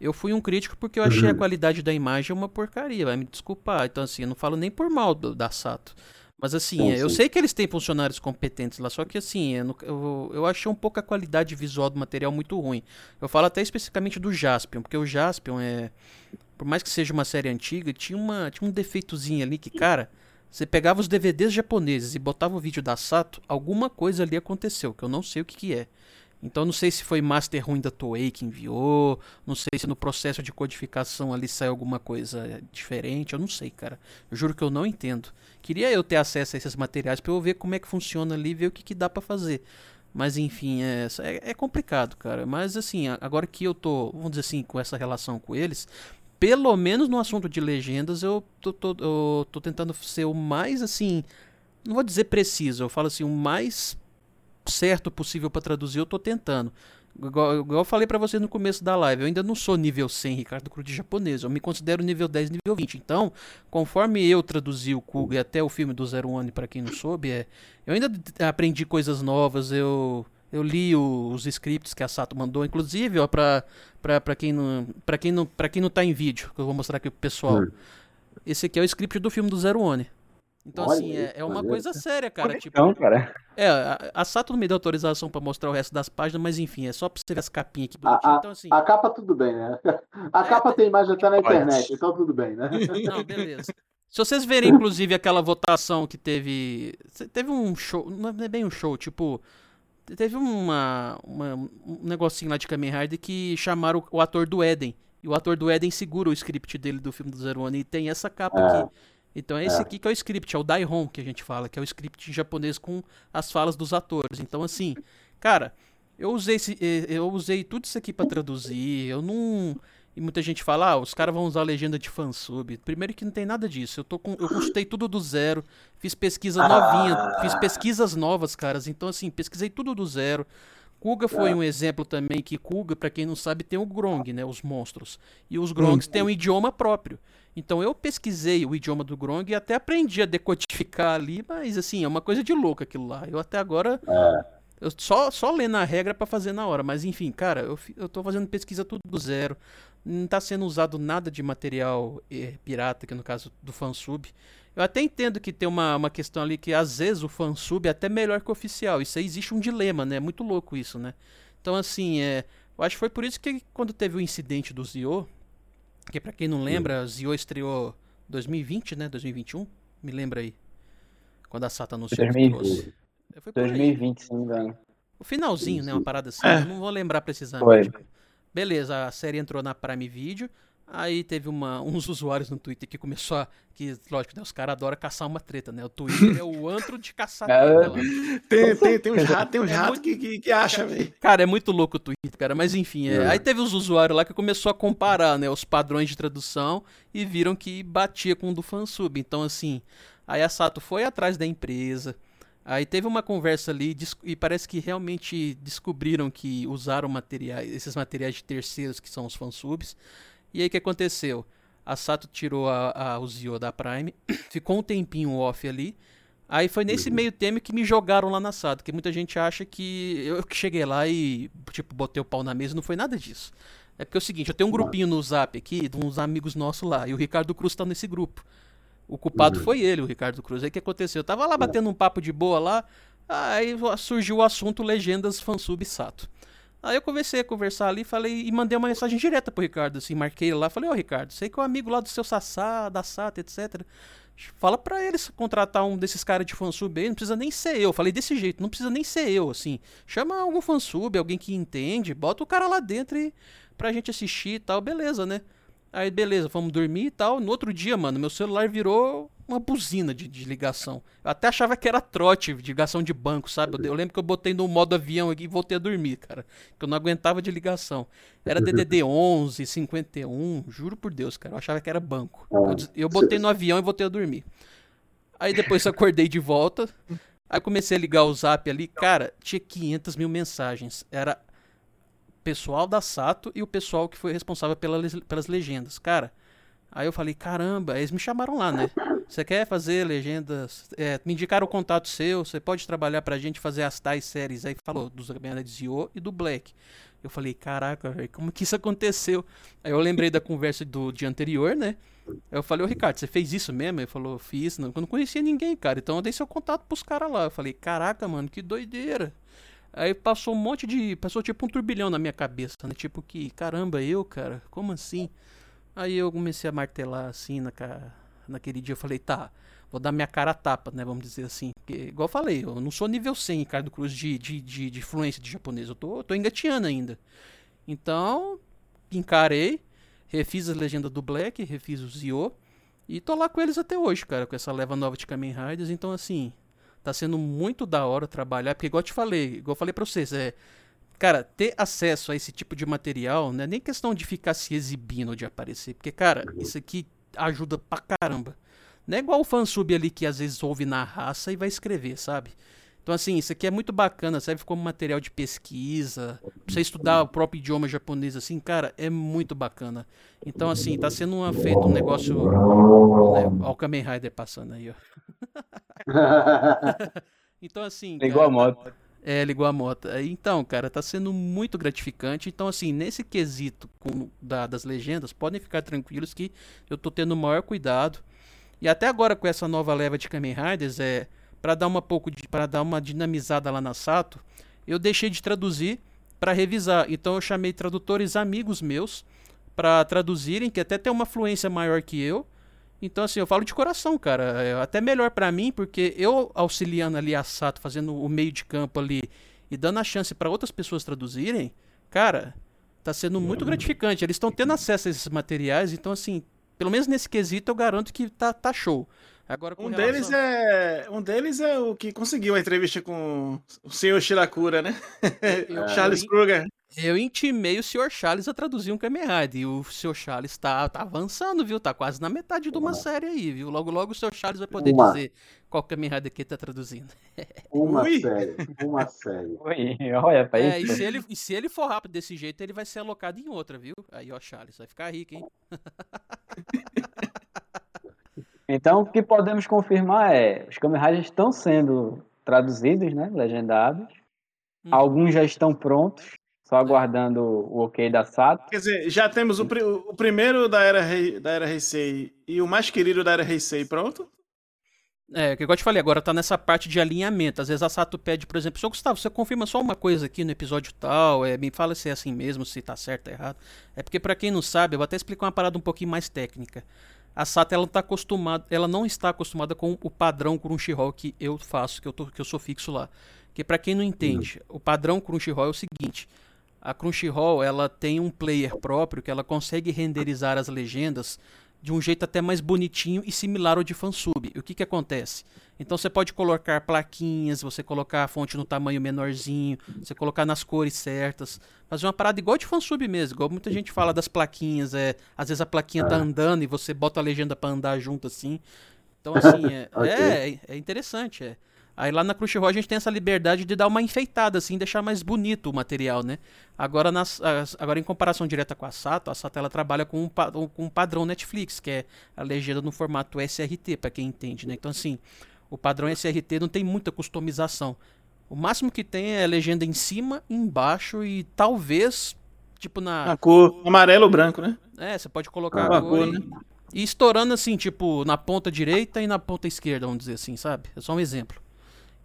Eu fui um crítico porque eu achei a Uhum. qualidade da imagem uma porcaria, vai me desculpar. Então, assim, eu não falo nem por mal do- da Sato. Mas assim, Sim, é, eu sim. sei que eles têm funcionários competentes lá, só que assim, eu, não- eu, eu achei um pouco a qualidade visual do material muito ruim. Eu falo até especificamente do Jaspion, porque o Jaspion é. Por mais que seja uma série antiga, tinha, uma, tinha um defeitozinho ali que, cara, você pegava os DVDs japoneses e botava o vídeo da Sato, alguma coisa ali aconteceu, que eu não sei o que, que é. Então não sei se foi master ruim da Toei que enviou, não sei se no processo de codificação ali saiu alguma coisa diferente, eu não sei, cara. Eu juro que eu não entendo. Queria eu ter acesso a esses materiais pra eu ver como é que funciona ali ver o que, que dá pra fazer. Mas enfim, é, é, é complicado, cara. Mas assim, agora que eu tô, vamos dizer assim, com essa relação com eles, pelo menos no assunto de legendas, eu tô, tô- eu tô tentando ser o mais assim. Não vou dizer preciso, eu falo assim, o mais certo possível pra traduzir, eu tô tentando. Igual, igual eu falei pra vocês no começo da live, eu ainda não sou nível 100 Ricardo Cruz de japonês, eu me considero nível 10, nível 20. Então, conforme eu traduzi o Kuga e até o filme do Zero One, pra quem não soube, é, eu ainda aprendi coisas novas, eu eu li o- os scripts que a Sato mandou, inclusive, ó, pra, pra, pra quem não, pra quem não, para quem não tá em vídeo, que eu vou mostrar aqui pro pessoal. Hum. Esse aqui é o script do filme do Zero One. Então, Olha assim, é, é uma coisa séria, cara. Tipo, Então, cara. é, a, a Sato não me deu autorização pra mostrar o resto das páginas, mas enfim, é só pra você ver as capinhas aqui A, a- Então, assim, a capa tudo bem, né? A É, capa tem imagem até na internet, então tudo bem, né? não, beleza. Se vocês verem, inclusive, aquela votação que teve. Teve um show. Não é bem um show, tipo. Teve uma, uma- um negocinho lá de Kamen Rider que chamaram o, o ator do Eden. E o ator do Eden segura o script dele do filme do Zero One e tem essa capa É. aqui. Então é esse aqui que é o script, é o Daihon que a gente fala, que é o script em japonês com as falas dos atores. Então assim, cara, eu usei esse, eu usei tudo isso aqui pra traduzir. Eu não e muita gente fala, ah, os caras vão usar legenda de fansub. Primeiro que não tem nada disso. Eu tô com, eu consultei tudo do zero, fiz pesquisa novinha, fiz pesquisas novas, caras. Então assim, pesquisei tudo do zero. Kuga foi um exemplo também que Kuga, pra quem não sabe, tem o Grong, né, os monstros. E os Grongs têm um idioma próprio. Então eu pesquisei o idioma do Grong e até aprendi a decodificar ali, mas assim, é uma coisa de louco aquilo lá. Eu até agora eu só, só lendo a regra pra fazer na hora, mas enfim, cara, eu, eu tô fazendo pesquisa tudo do zero. Não tá sendo usado nada de material eh, pirata, que no caso do fansub. Eu até entendo que tem uma, uma questão ali que às vezes o fansub é até melhor que o oficial. Isso aí existe um dilema, né? É muito louco isso, né? Então, assim, é, eu acho que foi por isso que quando teve o incidente do Zio, Porque pra quem não lembra, Zio estreou 2020, né? 2021? Me lembra aí. Quando a Sata anunciou que 2020. trouxe. Foi por aí. 2020, se não me engano. O finalzinho, né? Uma parada assim. É. Não vou lembrar precisamente. Foi. Beleza, a série entrou na Prime Video. Aí teve uma, uns usuários no Twitter que começou a. Que, lógico, né, os caras adoram caçar uma treta, né? O Twitter é o antro de caçar É. treta lá. Tem, tem, tem uns ratos, tem uns É ratos muito- que, que, que acham, velho. Cara, é muito louco o Twitter, cara. Mas enfim, é, É. aí teve os usuários lá que começou a comparar, né, os padrões de tradução e viram que batia com o do fansub. Então, assim, aí a Sato foi atrás da empresa. Aí teve uma conversa ali e parece que realmente descobriram que usaram materiais, esses materiais de terceiros que são os fansubs. E aí o que aconteceu? A Sato tirou a, a, o Zio da Prime, ficou um tempinho off ali. Aí foi nesse meio tempo que me jogaram lá na Sato, que muita gente acha que eu que cheguei lá e, tipo, botei o pau na mesa, não foi nada disso. É porque é o seguinte, eu tenho um grupinho no Zap aqui, de uns amigos nossos lá, e o Ricardo Cruz tá nesse grupo. O culpado foi ele, o Ricardo Cruz. Aí o que aconteceu? Eu tava lá batendo um papo de boa lá, aí surgiu o assunto Legendas Fansub Sato. Aí eu comecei a conversar ali, falei e mandei uma mensagem direta pro Ricardo, assim, marquei ele lá, falei, ô Ricardo, sei que é um amigo lá do seu Sassá, da Sata, etc. Fala pra eles contratar um desses caras de fansub aí, não precisa nem ser eu. Falei desse jeito, não precisa nem ser eu, assim. Chama algum fansub, alguém que entende, bota o cara lá dentro e pra gente assistir e tal, beleza, né? Aí, beleza, vamos dormir e tal. No outro dia, mano, meu celular virou uma buzina de, de ligação. Eu até achava que era trote de ligação de banco, sabe? Eu, eu lembro que eu botei no modo avião aqui e voltei a dormir, cara. Que eu não aguentava de ligação. Era DDD 11, 51, juro por Deus, cara. Eu achava que era banco. Eu, des- eu botei no avião e voltei a dormir. Aí depois eu acordei de volta. Aí comecei a ligar o zap ali. Cara, tinha 500 mil mensagens. Era pessoal da Sato e o pessoal que foi responsável pela pelas legendas. Cara, aí eu falei, caramba, eles me chamaram lá, né? Você quer fazer legendas? É, me indicaram o contato seu, você pode trabalhar pra gente fazer as tais séries. Aí falou dos Gabriela de Zio e do Black. Eu falei, caraca, velho, como que isso aconteceu? Aí eu lembrei da conversa do dia anterior, né? Eu falei, ô Ricardo, você fez isso mesmo? Ele falou, fiz, não, eu não conhecia ninguém, cara. Então eu dei seu contato pros caras lá. Eu falei, caraca, mano, que doideira. Aí passou um monte de. Passou tipo um turbilhão na minha cabeça, né? Tipo que, caramba, eu, cara, como assim? Aí eu comecei a martelar assim na, naquele dia. Eu falei, tá, vou dar minha cara a tapa, né? Vamos dizer assim. Porque, igual eu falei, eu não sou nível 100, Ricardo Cruz, de, de, de, de fluência de japonês. Eu tô, tô engateando ainda. Então, encarei, refiz a legenda do Black, refiz o Zio. E tô lá com eles até hoje, cara, com essa leva nova de Kamen Riders. Então, assim, tá sendo muito da hora trabalhar. Porque, igual eu te falei, igual eu falei pra vocês, é. Cara, ter acesso a esse tipo de material não é nem questão de ficar se exibindo, de aparecer. Porque, cara, isso aqui ajuda pra caramba. Não é igual o fansub ali que às vezes ouve na raça e vai escrever, sabe? Então, assim, isso aqui é muito bacana, serve como material de pesquisa, pra você estudar o próprio idioma japonês, assim, cara, é muito bacana. Então, assim, tá sendo uma, feito um negócio. Né, ó, o Kamen Rider passando aí, ó. Então, assim. Ligou a cara, moto. É, ligou a moto. Aí, Então, cara, tá sendo muito gratificante. Então, assim, nesse quesito com- da- das legendas, podem ficar tranquilos que eu tô tendo o maior cuidado. E até agora com essa nova leva de Kamen Riders, é para dar uma pouco de para dar uma dinamizada lá na Sato, eu deixei de traduzir para revisar. Então eu chamei tradutores amigos meus para traduzirem, que até tem uma fluência maior que eu. Então assim, eu falo de coração, cara. É até melhor para mim, porque eu auxiliando ali a Sato, fazendo o meio de campo ali e dando a chance para outras pessoas traduzirem, cara, tá sendo muito gratificante. Eles estão tendo acesso a esses materiais, então assim, pelo menos nesse quesito eu garanto que tá, tá show. Agora Um relação- deles é. Um deles é o que conseguiu a entrevista com o senhor Shirakura, né? Eu- Charles eu- Kruger. Eu intimei o Sr. Charles a traduzir um Kamen Rider. E o Sr. Charles tá, tá avançando, viu? Tá quase na metade de uma série aí, viu? Logo, logo o Sr. Charles vai poder Uma. dizer qual Kamen Rider que ele tá traduzindo. Uma Ui. série, uma série. Oi, olha pra É, e isso. se, ele, e se ele for rápido desse jeito, ele vai ser alocado em outra, viu? Aí, ó, Charles, vai ficar rico, hein? Então, o que podemos confirmar é, os Kamen Riders estão sendo traduzidos, né, legendados. Hum. Alguns já estão prontos, só aguardando o ok da Sato. Quer dizer, já temos o, pri- o primeiro da era, Rei- da era Heisei e o mais querido da era Heisei pronto? É, que igual eu te falei, agora tá nessa parte de alinhamento. Às vezes a Sato pede, por exemplo, Sr. Gustavo, você confirma só uma coisa aqui no episódio tal, é, me fala se é assim mesmo, se tá certo ou errado. É porque para quem não sabe, eu vou até explicar uma parada um pouquinho mais técnica. A Sato ela tá acostumada, ela não está acostumada com o padrão Crunchyroll que eu faço, que eu tô, que eu sou fixo lá. Que para quem não entende, o padrão Crunchyroll é o seguinte: a Crunchyroll ela tem um player próprio que ela consegue renderizar as legendas de um jeito até mais bonitinho e similar ao de fansub. O que que acontece? Então você pode colocar plaquinhas, você colocar a fonte no tamanho menorzinho, você colocar nas cores certas, fazer uma parada igual de fansub mesmo, igual muita gente fala das plaquinhas, é, às vezes a plaquinha tá andando e você bota a legenda para andar junto assim. Então assim, é, Ok. é, é interessante, é. Aí lá na Crunchyroll a gente tem essa liberdade de dar uma enfeitada, assim, deixar mais bonito o material, né? Agora, nas, as- agora em comparação direta com a Sato, a Sato ela trabalha com um, com um padrão Netflix, que é a legenda no formato SRT, para quem entende, né? Então assim, o padrão SRT não tem muita customização. O máximo que tem é a legenda em cima, embaixo e talvez, tipo na... A cor amarelo ou branco, né? É, você pode colocar Ah, a cor cor, e, né? e estourando assim, tipo, na ponta direita e na ponta esquerda, vamos dizer assim, sabe? É só um exemplo.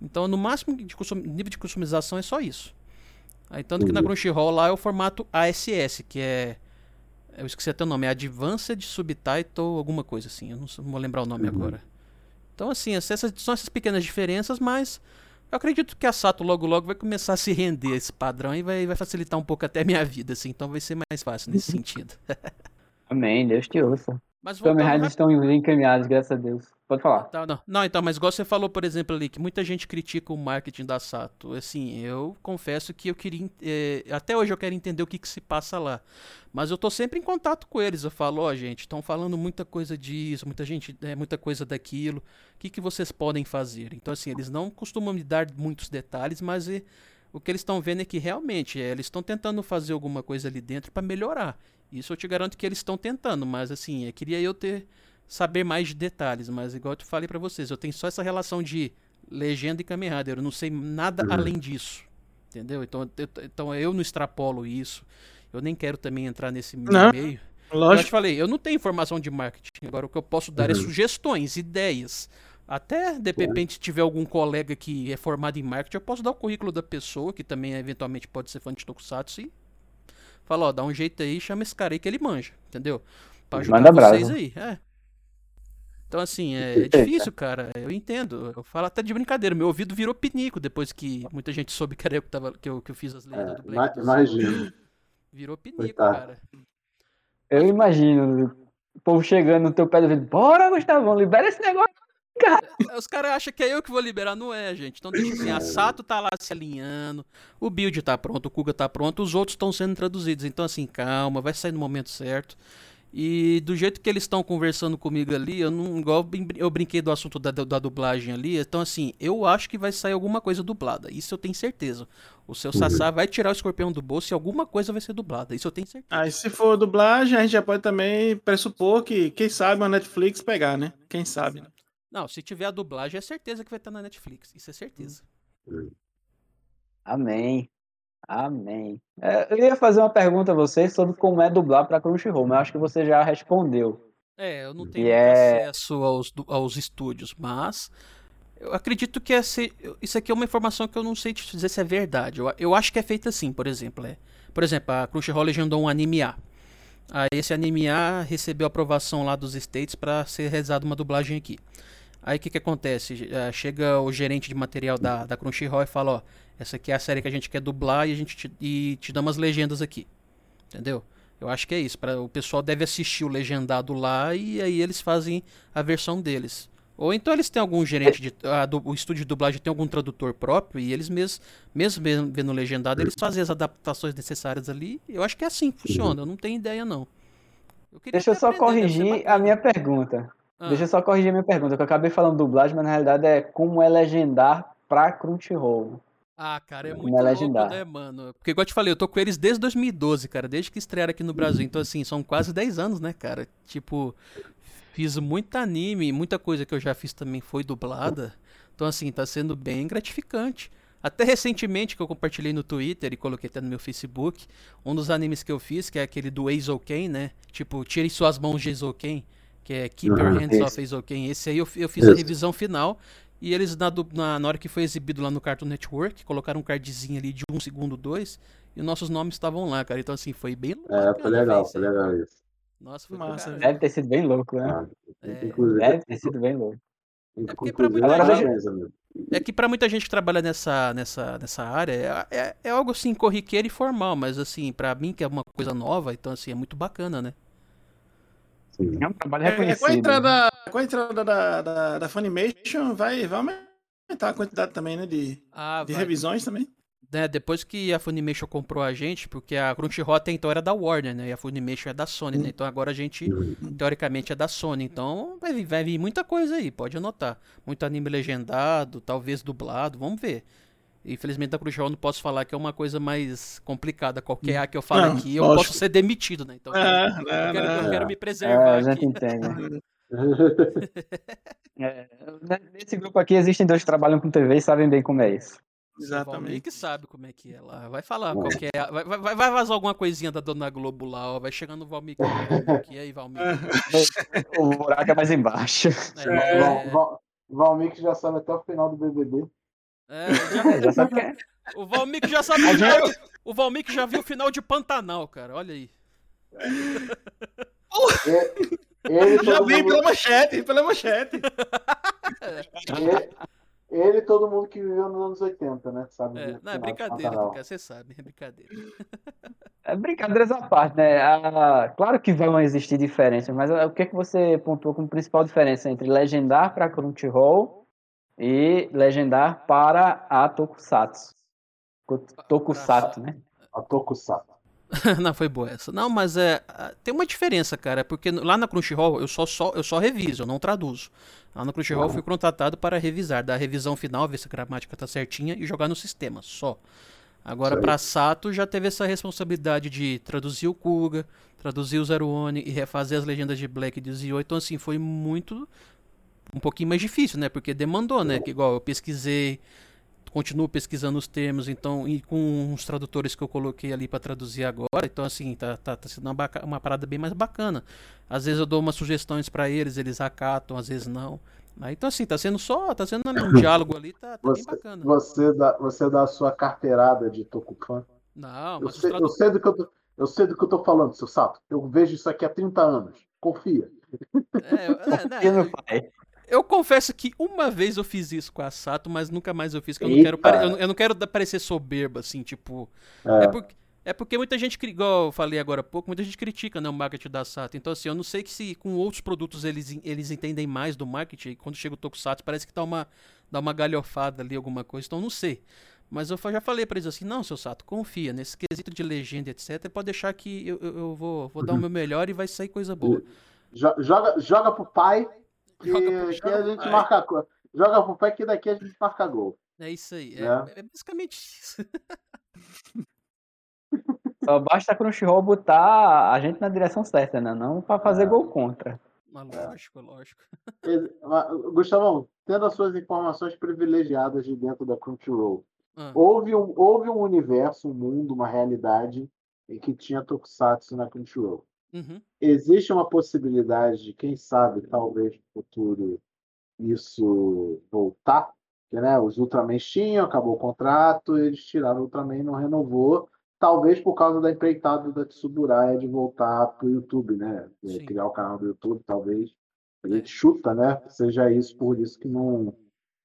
Então, no máximo de nível de customização é só isso. Aí, tanto que na Crunchyroll lá é o formato ASS, que é. Eu esqueci até o nome, é Advanced Subtitle, alguma coisa assim. Eu não, vou lembrar o nome agora. Então, assim, essas são essas pequenas diferenças, mas eu acredito que a Sato logo logo vai começar a se render a esse padrão e vai, vai facilitar um pouco até a minha vida, assim. Então vai ser mais fácil nesse sentido. Amém, Deus te ouça. Mas Kamen voltando Riders estão encaminhados, graças a Deus. Pode falar. Tá, não. não, então, mas igual você falou, por exemplo, ali, que muita gente critica o marketing da Sato. Assim, eu confesso que eu queria. eh, até hoje eu quero entender o que, que se passa lá. Mas eu tô sempre em contato com eles. Eu falo, ó, gente, estão falando muita coisa disso, muita gente, é, muita coisa daquilo. O que, que vocês podem fazer? Então, assim, eles não costumam me dar muitos detalhes, mas eh, o que eles estão vendo é que realmente eh, eles estão tentando fazer alguma coisa ali dentro para melhorar. Isso eu te garanto que eles estão tentando, mas assim, eu queria eu ter saber mais de detalhes, mas igual eu te falei pra vocês, eu tenho só essa relação de legenda e Rider, eu não sei nada Uhum. além disso. Entendeu? Então, eu, então eu não extrapolo isso. Eu nem quero também entrar nesse Não, meio. Eu te Lógico. falei, eu não tenho informação de marketing. Agora o que eu posso dar é Uhum. sugestões, ideias. Até de repente, se tiver algum colega que é formado em marketing, eu posso dar o currículo da pessoa, que também eventualmente pode ser fã de Tokusatsu, e falar, ó, dá um jeito aí, chama esse cara aí que ele manja, entendeu? Pra ajudar Manda vocês aí. É. Então, assim, é, é difícil, cara. Eu entendo. Eu falo até de brincadeira. Meu ouvido virou pinico depois que muita gente soube que era eu que, tava, que, eu, que eu fiz as legendas É, do. Dozen. imagino. Virou pinico, Coitado. cara. Eu imagino o povo chegando no teu pé do ouvido. Bora, Gustavão, libera esse negócio. Os caras acham que é eu que vou liberar, não é, gente. Então deixa assim, a Sato tá lá se alinhando, o build tá pronto, o Kuga tá pronto, os outros estão sendo traduzidos. Então assim, calma, vai sair no momento certo. E do jeito que eles estão conversando comigo ali, eu não igual eu brin- eu brinquei do assunto da, da dublagem ali, então assim, eu acho que vai sair alguma coisa dublada. Isso eu tenho certeza. O seu Sassá vai tirar o escorpião do bolso e alguma coisa vai ser dublada. Isso eu tenho certeza. Aí se for dublagem, a gente já pode também pressupor que, quem sabe, a Netflix pegar, né? Quem sabe. né? Não, se tiver a dublagem, é certeza que vai estar na Netflix. Isso é certeza. Amém. Amém. É, eu ia fazer uma pergunta a vocês sobre como é dublar para Crunchyroll, mas acho que você já respondeu. É, eu não tenho E muito é- acesso aos, aos estúdios, mas eu acredito que esse, isso aqui é uma informação que eu não sei te dizer se é verdade. Eu, eu acho que é feita assim, por exemplo. É, por exemplo, a Crunchyroll legendou um anime A. Aí esse anime A recebeu aprovação lá dos States para ser realizada uma dublagem aqui. Aí o que, que acontece? Eh, Chega o gerente de material da, da Crunchyroll e fala, ó, essa aqui é a série que a gente quer dublar e a gente te, e te dá umas legendas aqui. Entendeu? Eu acho que é isso. Pra, o pessoal deve assistir o legendado lá e aí eles fazem a versão deles. Ou então eles têm algum gerente de. a du- o estúdio de dublagem tem algum tradutor próprio e eles mesmos, mesmo vendo legendado, eles fazem as adaptações necessárias ali. Eu acho que é assim que funciona. Eu não tenho ideia, não. Eu Deixa eu só corrigir a minha pergunta. Ah, Deixa eu só corrigir a minha pergunta, que eu acabei falando dublagem, mas na realidade é como é legendar pra Crunchyroll. Ah, cara, é Como muito é louco, legendar. né, mano? Porque, igual eu te falei, eu tô com eles desde 2012, cara, desde que estrearam aqui no Brasil. Então, assim, são quase 10 anos, né, cara? Tipo, fiz muito anime, muita coisa que eu já fiz também foi dublada. Então, assim, tá sendo bem gratificante. Até recentemente, que eu compartilhei no Twitter e coloquei até no meu Facebook, um dos animes que eu fiz, que é aquele do Eizouken, né? Tipo, Tire Suas Mãos de Eizouken. Que é Keep Your Uhum, Hands esse. Off Eizouken. Esse aí eu, eu fiz a revisão final. E eles, na, na, na hora que foi exibido lá no Cartoon Network, colocaram um cardzinho ali de um segundo, dois, e os nossos nomes estavam lá, cara. Então, assim, foi bem É, foi legal, foi legal isso. Nossa, foi Massa, velho. Deve ter sido bem louco, né? É. Inclusive, Deve ter sido bem louco. porque pra muita gente- amigo. É que pra muita gente que trabalha nessa, nessa, nessa área, é, é, é algo assim, corriqueiro e formal, mas assim, pra mim que é uma coisa nova, então assim, é muito bacana, né? Sim. É um trabalho É, é, reconhecido. com a entrada, com a entrada da, da, da Funimation, vai, vai aumentar a quantidade também, né? De, Ah, de vai. revisões também. né, depois que a Funimation comprou a gente, porque a Crunchyroll até então era da Warner, né? E a Funimation é da Sony, né? Então agora a gente, teoricamente, é da Sony. Então vai, vir- vai vir muita coisa aí, pode anotar. Muito anime legendado, talvez dublado, vamos ver. Infelizmente da Crunchyroll eu não posso falar que é uma coisa mais complicada. Qualquer A que eu falo Não, aqui, eu lógico. posso ser demitido, né? Então eu Ah, quero, não, eu quero, eu não. quero me É, preservar a gente aqui. entende. É, nesse grupo aqui existem dois que trabalham com TV e sabem bem como é isso. Exatamente. que sabe como é que é lá. Vai falar qualquer. Vai, vai, vai- vazar alguma coisinha da Dona Globo lá, ó. Vai chegando o Valmir. aqui. E aí, Valmir? O buraco é mais embaixo. É, Val- Val- Valmir que já sabe até o final do BBB. é, já- Já sabe que é. o Valmir já sabe o final O Valmir já viu o final de Pantanal, cara. Olha aí. E- Ele, Já todo vem mundo, pela manchete, pela manchete. ele, ele e todo mundo que viveu nos anos 80, né? Sabe É, não, é brincadeira, cara. Você sabe, é brincadeira. É brincadeiras à parte, né? Ah, claro que vão existir diferenças, mas o que, é que você pontuou como principal diferença entre legendar para Crunchyroll e legendar para a Tokusatsu? Tokusatsu, né? A Tokusatsu. não, foi boa essa. Não, mas é. Tem uma diferença, cara, porque lá na Crunchyroll eu só, só, eu só reviso, eu não traduzo. Lá na Crunchyroll eu fui contratado para revisar, dar a revisão final, ver se a gramática tá certinha e jogar no sistema, só. Agora, pra Sato já teve essa responsabilidade de traduzir o Kuga, traduzir o Zero One e refazer as legendas de Black e de Zio. Então, assim, foi muito. Um pouquinho mais difícil, né? Porque demandou, né? Que igual eu pesquisei, continuo pesquisando os termos, então, e com os tradutores que eu coloquei ali pra traduzir agora, então assim, tá, tá, tá sendo uma, baca- uma parada bem mais bacana. Às vezes eu dou umas sugestões pra eles, eles acatam, às vezes não. Aí, então assim, tá sendo só, tá sendo um diálogo ali, tá, tá bem Você, bacana. você, dá, você dá a sua carteirada de Tokufan. Não, Eu mas os sei, eu, sei do que eu, tô, eu sei do que eu tô falando, seu Sato. Eu vejo isso aqui há 30 anos. Confia. é, é, né, no pai? Eu confesso que uma vez eu fiz isso com a Sato, mas nunca mais eu fiz, porque eu não quero, pare- eu, não- quero parecer soberbo, assim, tipo. É, porque, é porque muita gente, igual eu falei agora há pouco, muita gente critica né, o marketing da Sato. Então, assim, eu não sei que se com outros produtos eles, eles entendem mais do marketing, quando chega o Tokusatsu parece que dá uma, dá uma galhofada ali, alguma coisa, então eu não sei. Mas eu já falei pra eles assim, não, seu Sato, confia, nesse quesito de legenda, etc, pode deixar que eu, eu, eu vou, vou dar o meu melhor e vai sair coisa boa. Jo- Joga, joga pro pai que, Joga pro- que a gente marca. co- Joga pro pai que daqui a gente marca gol. É isso aí, é, É. é basicamente isso. Só basta a Crunchyroll botar a gente na direção certa, né? Não para fazer É. gol contra. Mas lógico, lógico. Ele- mas, Gustavão, tendo as suas informações privilegiadas de dentro da Crunchyroll, Ah. houve um, houve um universo, um mundo, uma realidade em que tinha Tokusatsu na Crunchyroll. Uhum. Existe uma possibilidade de, quem sabe, talvez no futuro, isso voltar? Porque, né, os Ultraman tinham, acabou o contrato, eles tiraram o Ultraman e não renovou. Talvez por causa da empreitada da Tsuburaya de voltar para o YouTube, né? de Sim. Criar o canal do YouTube, talvez. A É. gente chuta, né? Seja isso por isso que não,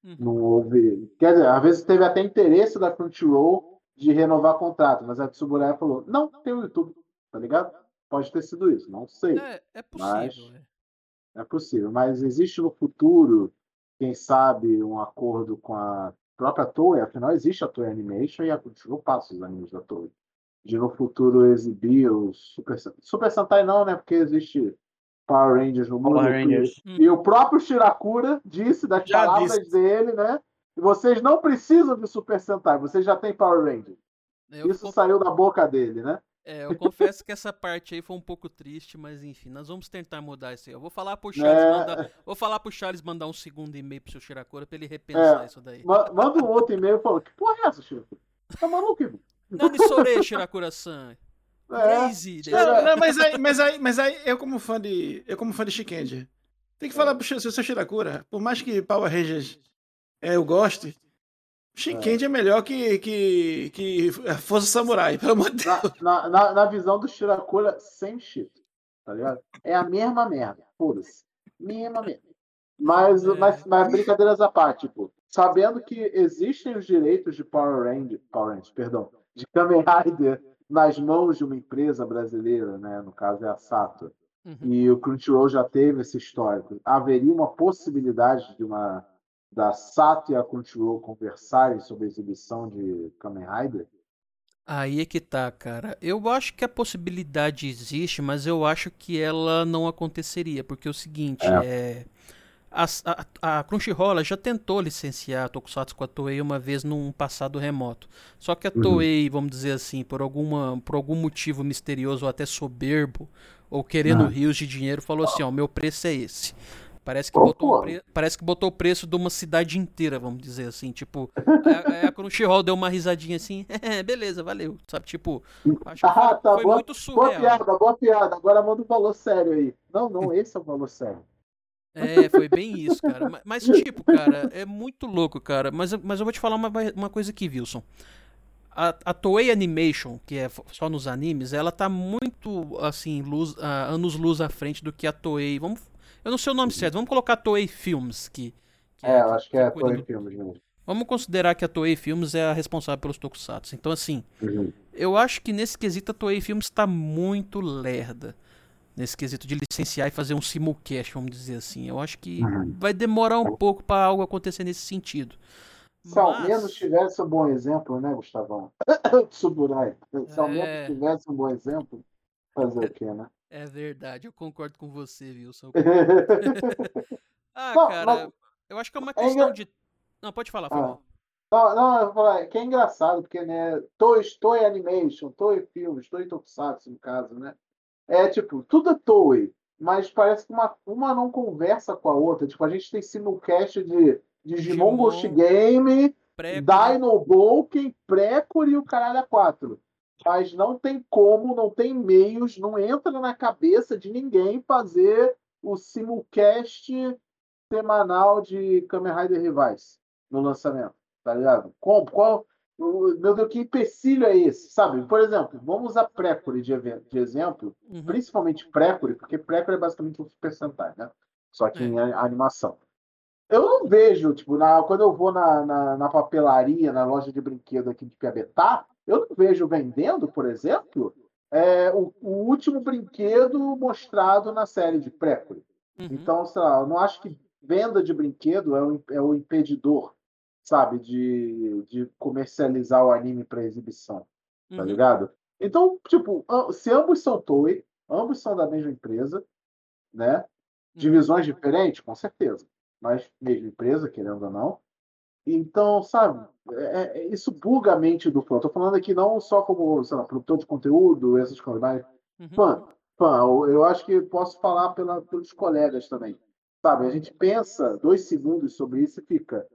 Uhum. não houve. Quer dizer, às vezes teve até interesse da Crunchyroll de renovar contrato, mas a Tsuburaya falou: não, tem o YouTube, tá ligado? Pode ter sido isso, não sei. É, é possível. Mas- é. É possível, mas existe no futuro, quem sabe, um acordo com a própria Toei, afinal existe a Toei Animation e a Crunchyroll passa os animes da Toei. De no futuro exibir o Super, Super Sentai não, né? Porque existe Power Rangers no mundo. Power Rangers. Hum. E o próprio Shirakura disse das Já palavras disse. dele, né? E vocês não precisam de Super Sentai, vocês já têm Power Rangers. Eu, Isso saiu da boca dele, né? É, eu confesso que essa parte aí foi um pouco triste, mas enfim, nós vamos tentar mudar isso aí. Eu vou falar pro Charles É. mandar. Vou falar pro Charles mandar um segundo e-mail pro seu Shirakura pra ele repensar É. isso daí. Ma- Manda um outro e-mail e fala: Que porra é essa, Shirakura? Tá maluco, irmão? Nani Sore, Shirakura-san. crazy. Não, não, mas aí, mas aí, mas aí, eu como fã de, eu como fã de Shikenja, tem que falar pro seu seu Shirakura, por mais que Power Rangers é, eu goste, Shikenja é. melhor que, que, que Força Samurai, pelo amor de Deus. Na, na, na, visão do Shirakura, sem shit. Tá ligado? É a mesma merda. Pura-se. Mesma merda. Mas, É. mas, mas brincadeiras à parte, tipo, sabendo que existem os direitos de Power Rangers, Power Rangers, perdão, de Kamen Rider nas mãos de uma empresa brasileira, né? No caso é a Sato. Uhum. E o Crunchyroll já teve esse histórico. Haveria uma possibilidade de uma da Sato e a Crunchyroll conversarem sobre a exibição de Kamen Rider? Aí é que tá, cara. Eu acho que a possibilidade existe, mas eu acho que ela não aconteceria, porque é o seguinte, é. A, a, a Crunchyroll já tentou licenciar Tokusatsu com a Toei uma vez num passado remoto. Só que a Uhum. Toei, vamos dizer assim, por, alguma, por algum motivo misterioso ou até soberbo, ou querendo Ah. rios de dinheiro, falou assim: ó, meu preço é esse. Parece que, botou pre- parece que botou o preço de uma cidade inteira, vamos dizer assim. Tipo, a, a Crunchyroll deu uma risadinha assim, é, beleza, valeu. Sabe, tipo, acho que Ah, foi, tá, foi boa- muito Boa surreal. piada, boa piada. Agora manda um valor sério aí. Não, não, esse é o valor sério. É, foi bem isso, cara. Ma- Mas, tipo, cara, é muito louco, cara. Mas, eu- mas eu vou te falar uma, uma coisa aqui, Wilson. A, a Toei Animation, que é só nos animes, ela tá muito, assim, luz, ah, anos luz à frente do que a Toei. Vamos, eu não sei o nome certo, vamos colocar Toei Films, que. que É, eu acho que é cuida Toei do- Filmes mesmo. Vamos considerar que a Toei Films é a responsável pelos tokusatsu. Então, assim, Uhum. eu acho que nesse quesito a Toei Films está muito lerda. Nesse quesito de licenciar e fazer um simulcast, vamos dizer assim. Eu acho que Uhum. vai demorar um pouco para algo acontecer nesse sentido. Se ao Mas- menos tivesse um bom exemplo, né, Gustavão? Tsuburai. Se ao É. menos tivesse um bom exemplo, fazer o quê, né? É verdade, eu concordo com você, Wilson. Ah, Não, cara, mas- eu acho que é uma É questão engra- de. Não, pode falar, Ah. Não, não, eu vou falar, que é engraçado, porque, né, Toei, Toei Animation, Toei Filmes, Toei Tokusatsu, no caso, né? É tipo, tudo é Toei, mas parece que uma, uma não conversa com a outra. Tipo, a gente tem simulcast de Digimon Ghost Game, Dino Bolken, Precor e o caralho a 4. Mas não tem como, não tem meios, não entra na cabeça de ninguém fazer o simulcast semanal de Kamen Rider Rivais no lançamento, tá ligado? Como? Qual? Meu Deus, que empecilho é esse, sabe? Por exemplo, vamos usar Precure de, de exemplo, Uhum. principalmente Precure, porque Precure é basicamente um Super Sentai, né? Só que É. em animação. Eu não vejo, tipo, na- quando eu vou na, na, na papelaria, na loja de brinquedo aqui de Piabetá, eu não vejo vendendo, por exemplo, é, o, o último brinquedo mostrado na série de Precure. Uhum. Então, sei lá, eu não acho que venda de brinquedo é o, é o impedidor, sabe, de, de comercializar o anime para exibição, tá Uhum. ligado? Então, tipo, se ambos são Toei, ambos são da mesma empresa, né? Uhum. Divisões diferentes, com certeza, mas mesma empresa, querendo ou não. Então, sabe, é- é- isso buga a mente do fã. Tô falando aqui não só como, sei lá, produtor de conteúdo, essas coisas, mas Uhum. fã, fã, eu, acho que posso falar pela, pelos colegas também. Sabe, a gente pensa dois segundos sobre isso e fica.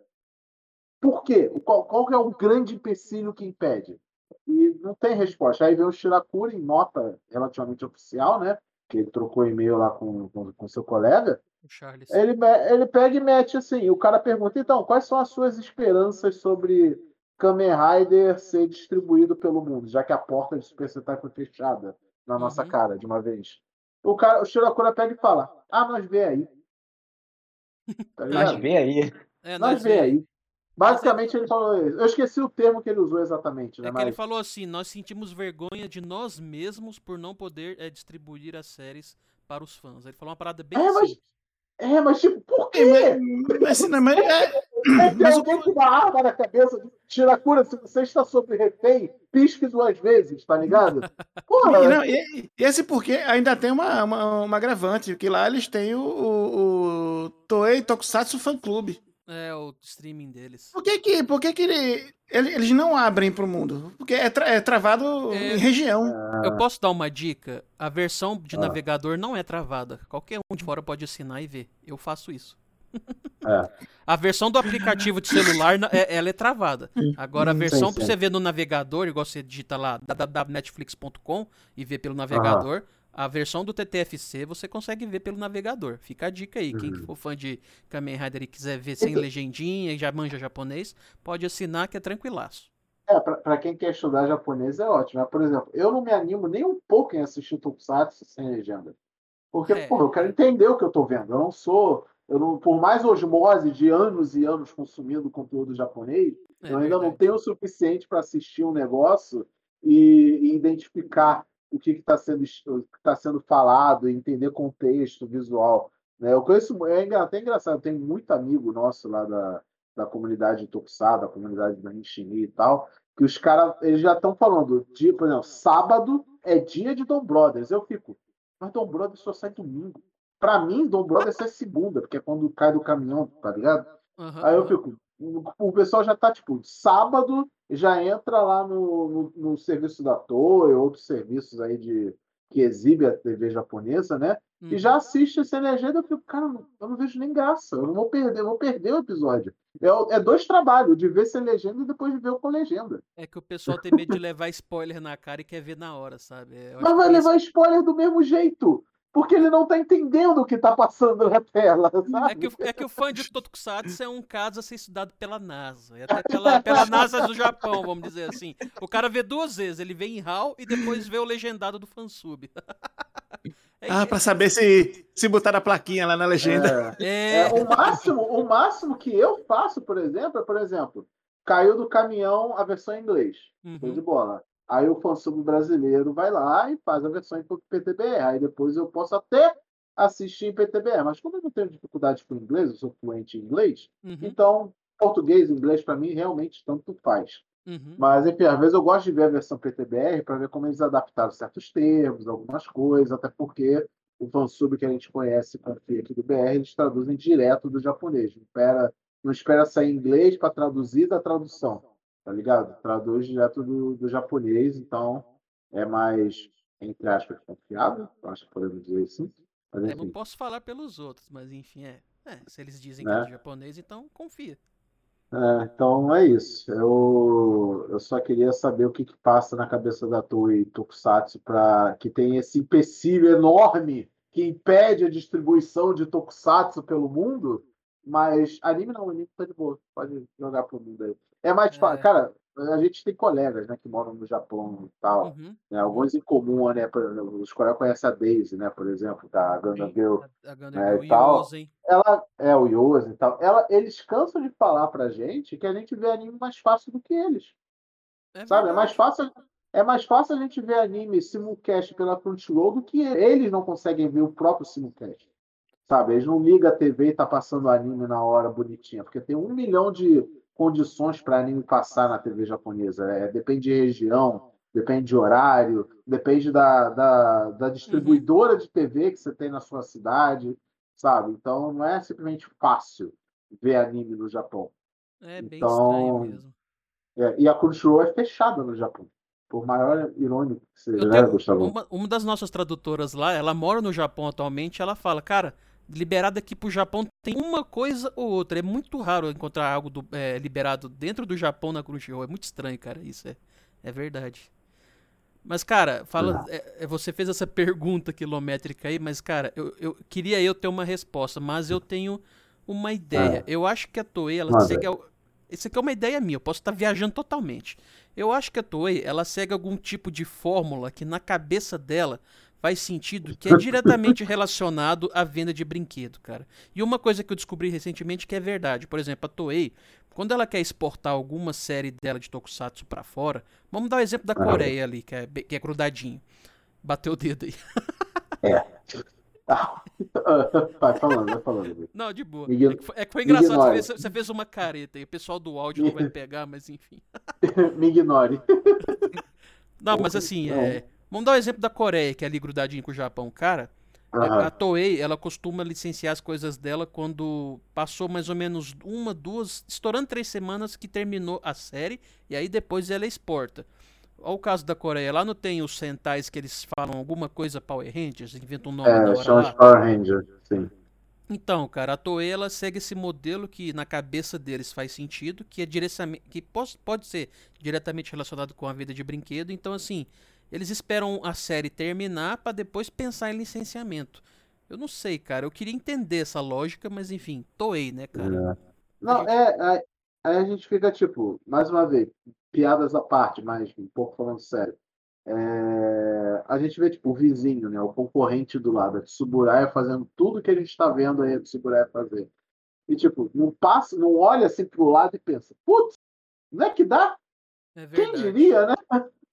Por quê? Qual, qual que é o grande empecilho que impede? E não tem resposta. Aí vem o Shirakuri em nota relativamente oficial, né? Que ele trocou e-mail lá com, com, com seu colega. O Charles. Ele, ele pega e mete assim. O cara pergunta: então, quais são as suas esperanças sobre Kamen Rider ser distribuído pelo mundo, já que a porta de Super Sentai foi fechada na nossa Uhum. cara de uma vez? O, cara, o Shirakura pega e fala: ah, nós vê aí. Tá ligado? vê aí. É, Nós nós vê vê. aí. Basicamente ele falou isso. Eu esqueci o termo que ele usou exatamente, né? É que ele Mas falou assim: nós sentimos vergonha de nós mesmos por não poder é, distribuir as séries para os fãs. Ele falou uma parada bem É, mas- assim. É, mas tipo, por quê? Mas, mas, não, mas, é, É, tem mas alguém uma arma na cabeça. Shirakura, se você está sob refém, pisque duas vezes, tá ligado? Porra, E, não, e- e esse porque ainda tem uma, uma, uma agravante, que lá eles têm o, o, o Toei Tokusatsu Fan Club. É, o streaming deles. Por que que, por que, que ele- ele- eles não abrem pro mundo? Porque é, tra- é travado É. em região. Eu posso dar uma dica? A versão de Ah. navegador não é travada. Qualquer um de fora pode assinar e ver. Eu faço isso. É. A versão do aplicativo de celular, é- ela é travada. Agora, a versão pra você ver no navegador, igual você digita lá www.netflix.com e vê pelo navegador, a versão do TTFC você consegue ver pelo navegador. Fica a dica aí. Quem Uhum. for fã de Kamen Rider e quiser ver sem Então- legendinha e já manja japonês, pode assinar que é tranquilaço. É, pra, pra quem quer estudar japonês é ótimo. Mas, por exemplo, eu não me animo nem um pouco em assistir Tokusatsu sem legenda. Porque, É. porra, eu quero entender o que eu tô vendo. Eu não sou. Eu não, por mais osmose de anos e anos consumindo conteúdo japonês, É eu ainda não verdade. tenho o suficiente para assistir um negócio e, e identificar o que está sendo, tá sendo falado, e entender contexto visual. Né? Eu conheço, é até engraçado, tenho muito amigo nosso lá da, da comunidade Tokusá, da comunidade da Nishimi e tal, que os caras eles já estão falando, de, por exemplo, sábado é dia de Dom Brothers. Eu fico, mas Dom Brothers só sai domingo. Pra mim, Dom Brothers é segunda, porque é quando cai do caminhão, tá ligado? Aham, Aí eu fico, o o pessoal já tá, tipo, sábado já entra lá no, no, no serviço da Toei, outros serviços aí de que exibe a TV japonesa, né? E Uhum. já assiste essa legenda, eu fico, cara, eu não vejo nem graça, eu não vou perder, eu vou perder o episódio. É, é dois trabalhos, de ver sem legenda e depois de ver com legenda. É que o pessoal tem medo de levar spoiler na cara e quer ver na hora, sabe? É, eu Mas vai esse- levar spoiler do mesmo jeito, porque ele não tá entendendo o que tá passando na tela, sabe? É que, o, é que o fã de Tokusatsu é um caso a ser estudado pela NASA. Até pela, pela NASA do Japão, vamos dizer assim. O cara vê duas vezes. Ele vê em RAW e depois vê o legendado do fansub. É Ah, pra saber se, se botar a plaquinha lá na legenda. É. é, É, o, máximo, o máximo que eu faço, por exemplo, é, por exemplo, caiu do caminhão a versão em inglês. Show de uhum. bola. Aí o fansub brasileiro vai lá e faz a versão em PTBR. Aí depois eu posso até assistir em PTBR. Mas como eu não tenho dificuldade com inglês, eu sou fluente em inglês, Uhum, então português e inglês para mim realmente tanto faz. uhum. Mas, enfim, às vezes eu gosto de ver a versão PTBR para ver como eles adaptaram certos termos, algumas coisas, até porque o fansub que a gente conhece, aqui do BR, eles traduzem direto do japonês. Não espera, não espera sair em inglês para traduzir da tradução, tá ligado? Traduz direto do, do japonês, então é mais, entre aspas, confiável, acho que podemos dizer assim. Mas, É, não enfim, posso falar pelos outros, mas enfim, é. É, se eles dizem que Né? é do japonês, então confia. É, então é isso. Eu, eu só queria saber o que, que passa na cabeça da Toei Tokusatsu para que tem esse empecilho enorme que impede a distribuição de Tokusatsu pelo mundo. Mas anime não, anime tá de boa. Pode jogar pro mundo aí. É mais É. fácil. Cara, a gente tem colegas, né, que moram no Japão e tal. Uhum. né, alguns em comum, né? Os colegas conhecem a Daisy, né? Por exemplo, da Gundam Girl A, Gundam É, Girl e tal. Yosen. ela é o Yosen e tal. Ela, eles cansam de falar pra gente que a gente vê anime mais fácil do que eles. É Sabe? É verdade. mais fácil. É mais fácil a gente ver anime simulcast pela Crunchyroll do que eles não conseguem ver o próprio simulcast. Sabe? Eles não ligam a TV e tá passando anime na hora bonitinha, porque tem um milhão de condições para anime passar na TV japonesa. É, depende de região, depende de horário, depende da, da, da distribuidora de TV que você tem na sua cidade, sabe? Então não é simplesmente fácil ver anime no Japão. É bem Então, mesmo. É, e a Crunchyroll é fechada no Japão. Por maior irônico que seja, né, Gustavo? uma, uma das nossas tradutoras lá, ela mora no Japão atualmente, ela fala, cara, liberado aqui pro Japão tem uma coisa ou outra. É muito raro encontrar algo do- é, liberado dentro do Japão na Crunchyroll. É muito estranho, cara. Isso é, é verdade. Mas, cara, fala, é, é, você fez essa pergunta quilométrica aí, mas, cara, eu, eu queria eu ter uma resposta, mas eu tenho uma ideia. Ah. Eu acho que a Toei, ela Manda. segue. al- Isso aqui é uma ideia minha, eu posso estar viajando totalmente. Eu acho que a Toei, ela segue algum tipo de fórmula que na cabeça dela faz sentido, que é diretamente relacionado à venda de brinquedo, cara. E uma coisa que eu descobri recentemente que é verdade, por exemplo, a Toei, quando ela quer exportar alguma série dela de tokusatsu pra fora, vamos dar o exemplo da Ah. Coreia ali, que é, que é grudadinho. Bateu o dedo aí. Ah, vai falando, vai falando. Não, de boa. Igno- É que foi, é que foi engraçado, você fez, você fez uma careta aí, o pessoal do áudio não vai pegar, mas enfim. Me ignore. Não, mas assim, é, vamos dar o exemplo da Coreia, que é ali grudadinho com o Japão. Cara, a- Aham. a Toei, ela costuma licenciar as coisas dela quando passou mais ou menos uma, duas, estourando três semanas que terminou a série, e aí depois ela exporta. Olha o caso da Coreia, lá não tem os Sentais que eles falam alguma coisa Power Rangers, inventam um nome É, hora são os. Power Rangers, sim. Então, cara, a Toei ela segue esse modelo que na cabeça deles faz sentido, que é diretamente, que pos- pode ser diretamente relacionado com a vida de brinquedo. Então, assim, eles esperam a série terminar pra depois pensar em licenciamento. Eu não sei, cara. Eu queria entender essa lógica, mas enfim, Toei, né, cara? Não, gente- é, aí- aí a gente fica tipo, mais uma vez, piadas à parte, mas um pouco falando sério. É, a gente vê tipo o vizinho, né, o concorrente do lado, a Tsuburaya fazendo tudo que a gente está vendo aí a Tsuburaya fazer. E tipo, não passa, não olha assim pro lado e pensa, putz, não é que dá? É Quem diria, né?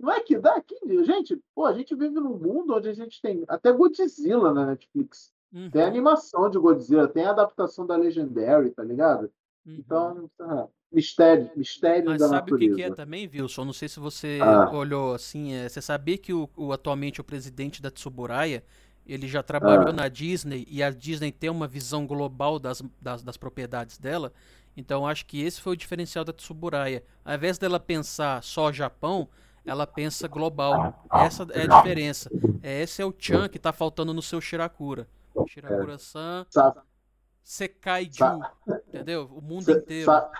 Não é que dá? Diria? Gente, pô, a gente vive num mundo onde a gente tem até Godzilla na Netflix. Uhum, Tem animação de Godzilla, tem a adaptação da Legendary, tá ligado? uhum. Então, ah, mistério, mistério Mas da sabe o que, que é natureza. também, Wilson? Não sei se você Ah. olhou assim. é, você sabia que o, o- atualmente o presidente da Tsuburaya ele já trabalhou Ah. na Disney e a Disney tem uma visão global das, das, das propriedades dela. Então acho que esse foi o diferencial da Tsuburaya. Ao invés dela pensar só Japão, ela pensa global. Essa é a diferença. É, esse é o Chan que tá faltando no seu Shirakura. Shirakura-san, Sabe, Sekaiju, Sa- entendeu? O mundo inteiro. sa-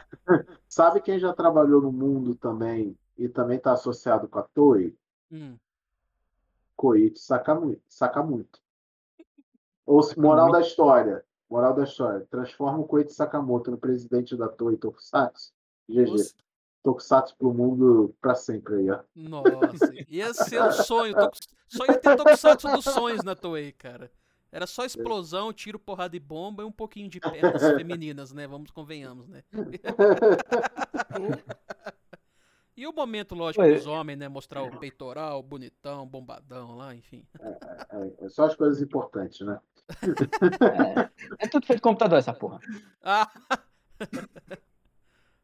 sabe quem já trabalhou no mundo também e também está associado com a Toei? Hum. Koichi Sakamu- Sakamoto. Ou moral da história, moral da história, transforma o Koichi Sakamoto no presidente da Toei Tokusatsu. GG. Tokusatsu pro mundo pra sempre aí, ó. Nossa, ia ser um sonho. Só ia ter Tokusatsu dos sonhos na Toei, cara. Era só explosão, tiro, porrada e bomba e um pouquinho de pernas femininas, né? Vamos convenhamos, né? E o momento, lógico, dos homens, né? Mostrar o peitoral, bonitão, bombadão lá, enfim. É, é só as coisas importantes, né? É, é tudo feito de computador essa porra. Ah,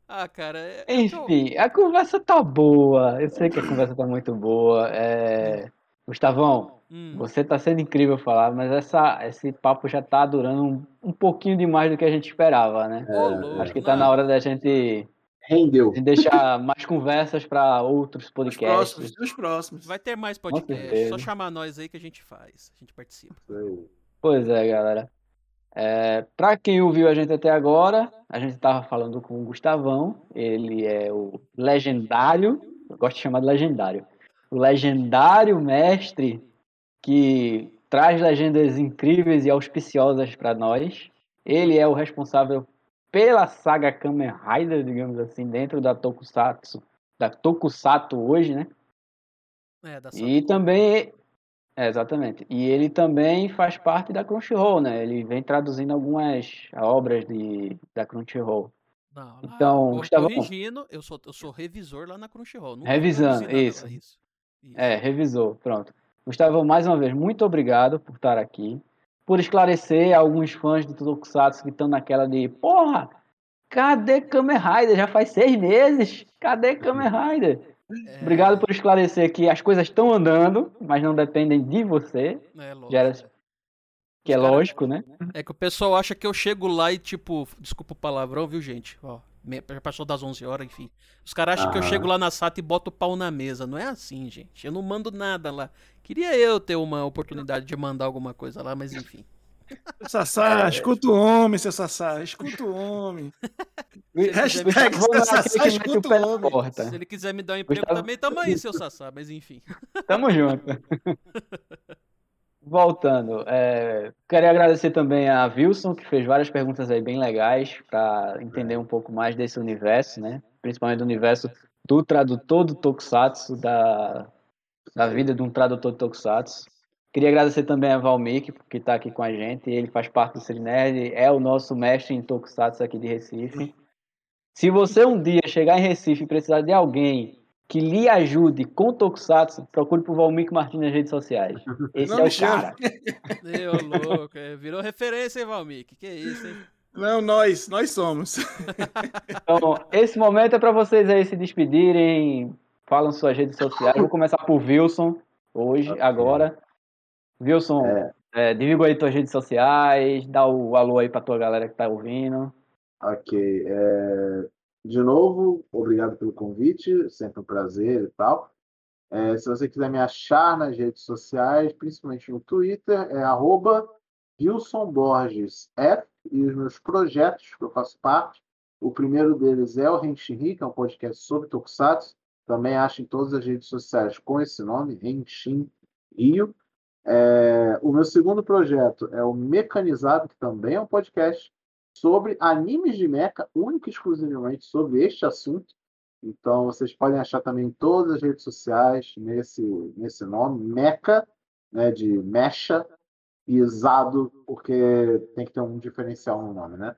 ah cara. É, é Enfim, a conversa tá boa. Eu sei que a conversa tá muito boa. É... Gustavão, Hum, você tá sendo incrível falar, mas essa, esse papo já tá durando um, um pouquinho demais do que a gente esperava, né? louco, Acho que tá não. na hora da gente Rendeu. de deixar mais conversas para outros os podcasts. próximos, os próximos. Vai ter mais podcast. Só chamar nós aí que a gente faz. A gente participa. Pois é, galera. É, para quem ouviu a gente até agora, a gente estava falando com o Gustavão. Ele é o legendário, eu gosto de chamar de legendário, o legendário mestre que traz legendas incríveis e auspiciosas para nós. Ele é o responsável pela saga Kamen Rider, digamos assim, dentro da Tokusatsu, da Tokusatsu hoje, né? É, da E também, é, exatamente. E ele também faz parte da Crunchyroll, né? Ele vem traduzindo algumas obras de, da Crunchyroll. Não, Então, cor- Gustavão. corrigindo, eu sou, eu sou revisor lá na Crunchyroll. nunca Revisando, isso. isso. Isso. É, revisou, pronto. Gustavo, mais uma vez, muito obrigado por estar aqui, por esclarecer alguns fãs do Tokusatsu que estão naquela de, porra, cadê Kamen Rider? Já faz seis meses, cadê Kamen Rider? É, Obrigado por esclarecer que as coisas estão andando, mas não dependem de você, É, lógico, era- é. que é cara- lógico, né? É que o pessoal acha que eu chego lá e, tipo, desculpa o palavrão, viu, gente? Ó, já passou das 11 horas, enfim. Os caras acham que eu chego lá na SATA e boto o pau na mesa. Não é assim, gente. Eu não mando nada lá. Queria eu ter uma oportunidade de mandar alguma coisa lá, mas enfim. Seu Sassá, escuta o homem, seu Sassá, escuta o homem. Hashtag é Sassá, escuta o homem. porta. Se ele quiser me dar um emprego Gustavo- também, tamo aí, seu Sassá, mas enfim. Tamo junto. Voltando, é, queria agradecer também a Wilson, que fez várias perguntas aí bem legais para entender um pouco mais desse universo, né? Principalmente do universo do tradutor do Tokusatsu, da, da vida de um tradutor de Tokusatsu. Queria agradecer também a Valmik, que está aqui com a gente. Ele faz parte do Cirinerd, é o nosso mestre em Tokusatsu aqui de Recife. Se você um dia chegar em Recife e precisar de alguém que lhe ajude com Tokusatsu, procure por Valmik Martins nas redes sociais. Esse Não é o cara. Meu louco, é, virou referência, hein, Valmik? Que isso, hein? Não, nós, nós somos. Então, esse momento é para vocês aí se despedirem, falam suas redes sociais. Vou começar por Wilson, hoje, agora. Wilson, é, divulga aí tuas redes sociais, dá o alô aí pra tua galera que tá ouvindo. Ok. é, De novo, obrigado pelo convite, sempre um prazer e tal. É, se você quiser me achar nas redes sociais, principalmente no Twitter, é arroba Wilson Borges F e os meus projetos que eu faço parte. O primeiro deles é o Henshin que é um podcast sobre Tokusatsu. Também acho em todas as redes sociais com esse nome, Henshin Rio. É, o meu segundo projeto é o Mecanizado, que também é um podcast sobre animes de mecha, único e exclusivamente sobre este assunto. Então vocês podem achar também em todas as redes sociais nesse, nesse nome, Mecha, né, de mecha, e Zado, porque tem que ter um diferencial no nome, né?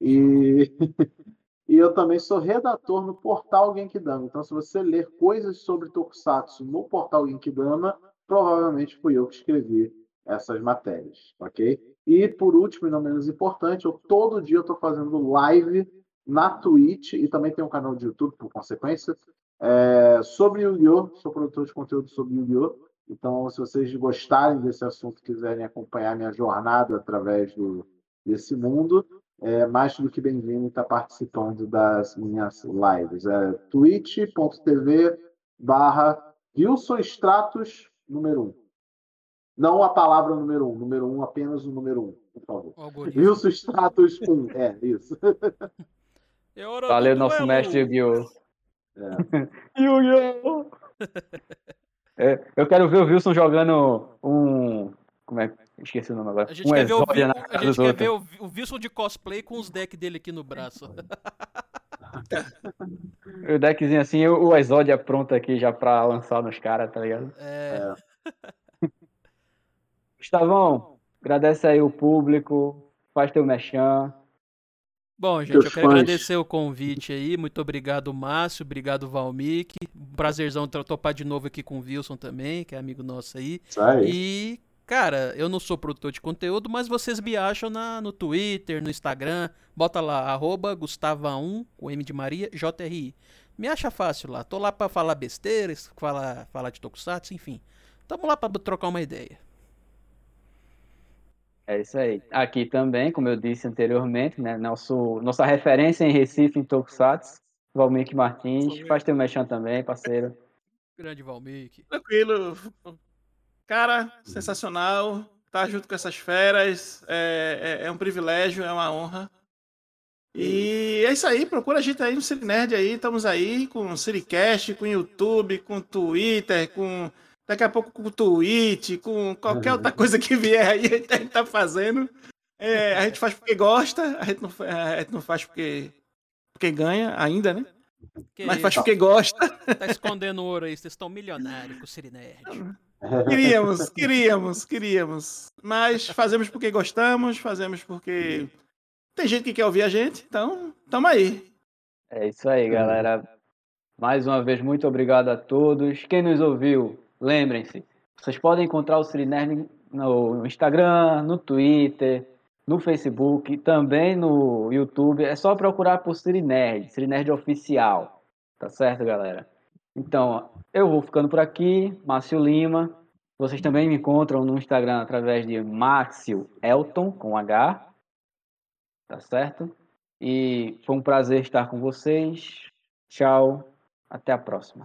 E, e eu também sou redator no portal Genkidama. Então, se você ler coisas sobre Tokusatsu no portal Genkidama, provavelmente fui eu que escrevi essas matérias, ok? E por último e não menos importante, eu todo dia estou fazendo live na Twitch e também tem um canal de YouTube, por consequência, é, sobre Yu-Gi-Oh! Sou produtor de conteúdo sobre Yu-Gi-Oh! Então, se vocês gostarem desse assunto, quiserem acompanhar minha jornada através do, desse mundo, é mais do que bem-vindo estar participando das minhas lives. É twitch.tv barra Wilson Stratos número 1. Um. Não a palavra número 1, um, número 1 um, apenas o número 1, um, por favor. Wilson Stratos 1, é, isso. É hora Valeu, do nosso duelo. mestre Yu-Gi-Oh! É. Yu-Gi-Oh! É, eu quero ver o Wilson jogando um. Como é que. Esqueci o nome agora. A gente um quer ver, o, a gente quer ver o, o Wilson de cosplay com os decks dele aqui no braço. O deckzinho assim, o o Exódia pronto aqui já pra lançar nos caras, tá ligado? É, Gustavão, agradece aí o público, faz teu mechan. Bom, gente, Teus eu quero fãs. agradecer o convite aí. Muito obrigado, Márcio. Obrigado, Valmik. Prazerzão topar de novo aqui com o Wilson também, que é amigo nosso aí. Aí. E, cara, eu não sou produtor de conteúdo, mas vocês me acham na, no Twitter, no Instagram. Bota lá, arroba Gustava1, com M de Maria, JRI. Me acha fácil lá. Tô lá pra falar besteiras, falar, falar de Tokusatsu, enfim. Tamo lá pra trocar uma ideia. É isso aí. Aqui também, como eu disse anteriormente, né? Nosso, nossa referência em Recife, em Tokusatsu, Valmik Martins. Faz teu mechan também, parceiro. Grande Valmik. Tranquilo. Cara, sensacional. Tá junto com essas feras. É, é- é um privilégio, é uma honra. E é isso aí. Procura a gente aí no Cine Nerd aí. Estamos aí com o Cinecast, com o YouTube, com o Twitter, com. Daqui a pouco com o Twitch, com qualquer outra coisa que vier aí, a gente tá fazendo. É, a gente faz porque gosta, a gente não, a gente não faz porque, porque ganha ainda, né? Que Mas isso, faz porque gosta. tá escondendo ouro aí, vocês estão milionários com o Siri Nerd. Queríamos, queríamos, queríamos. Mas fazemos porque gostamos, fazemos porque tem gente que quer ouvir a gente, então tamo aí. É isso aí, galera. Mais uma vez, muito obrigado a todos. Quem nos ouviu, lembrem-se, vocês podem encontrar o Siri Nerd no Instagram, no Twitter, no Facebook, também no YouTube. É só procurar por Siri Nerd, Siri Nerd Oficial. Tá certo, galera? Então, eu vou ficando por aqui, Márcio Lima. Vocês também me encontram no Instagram através de Maxio Elton, com H. Tá certo? E foi um prazer estar com vocês. Tchau. Até a próxima.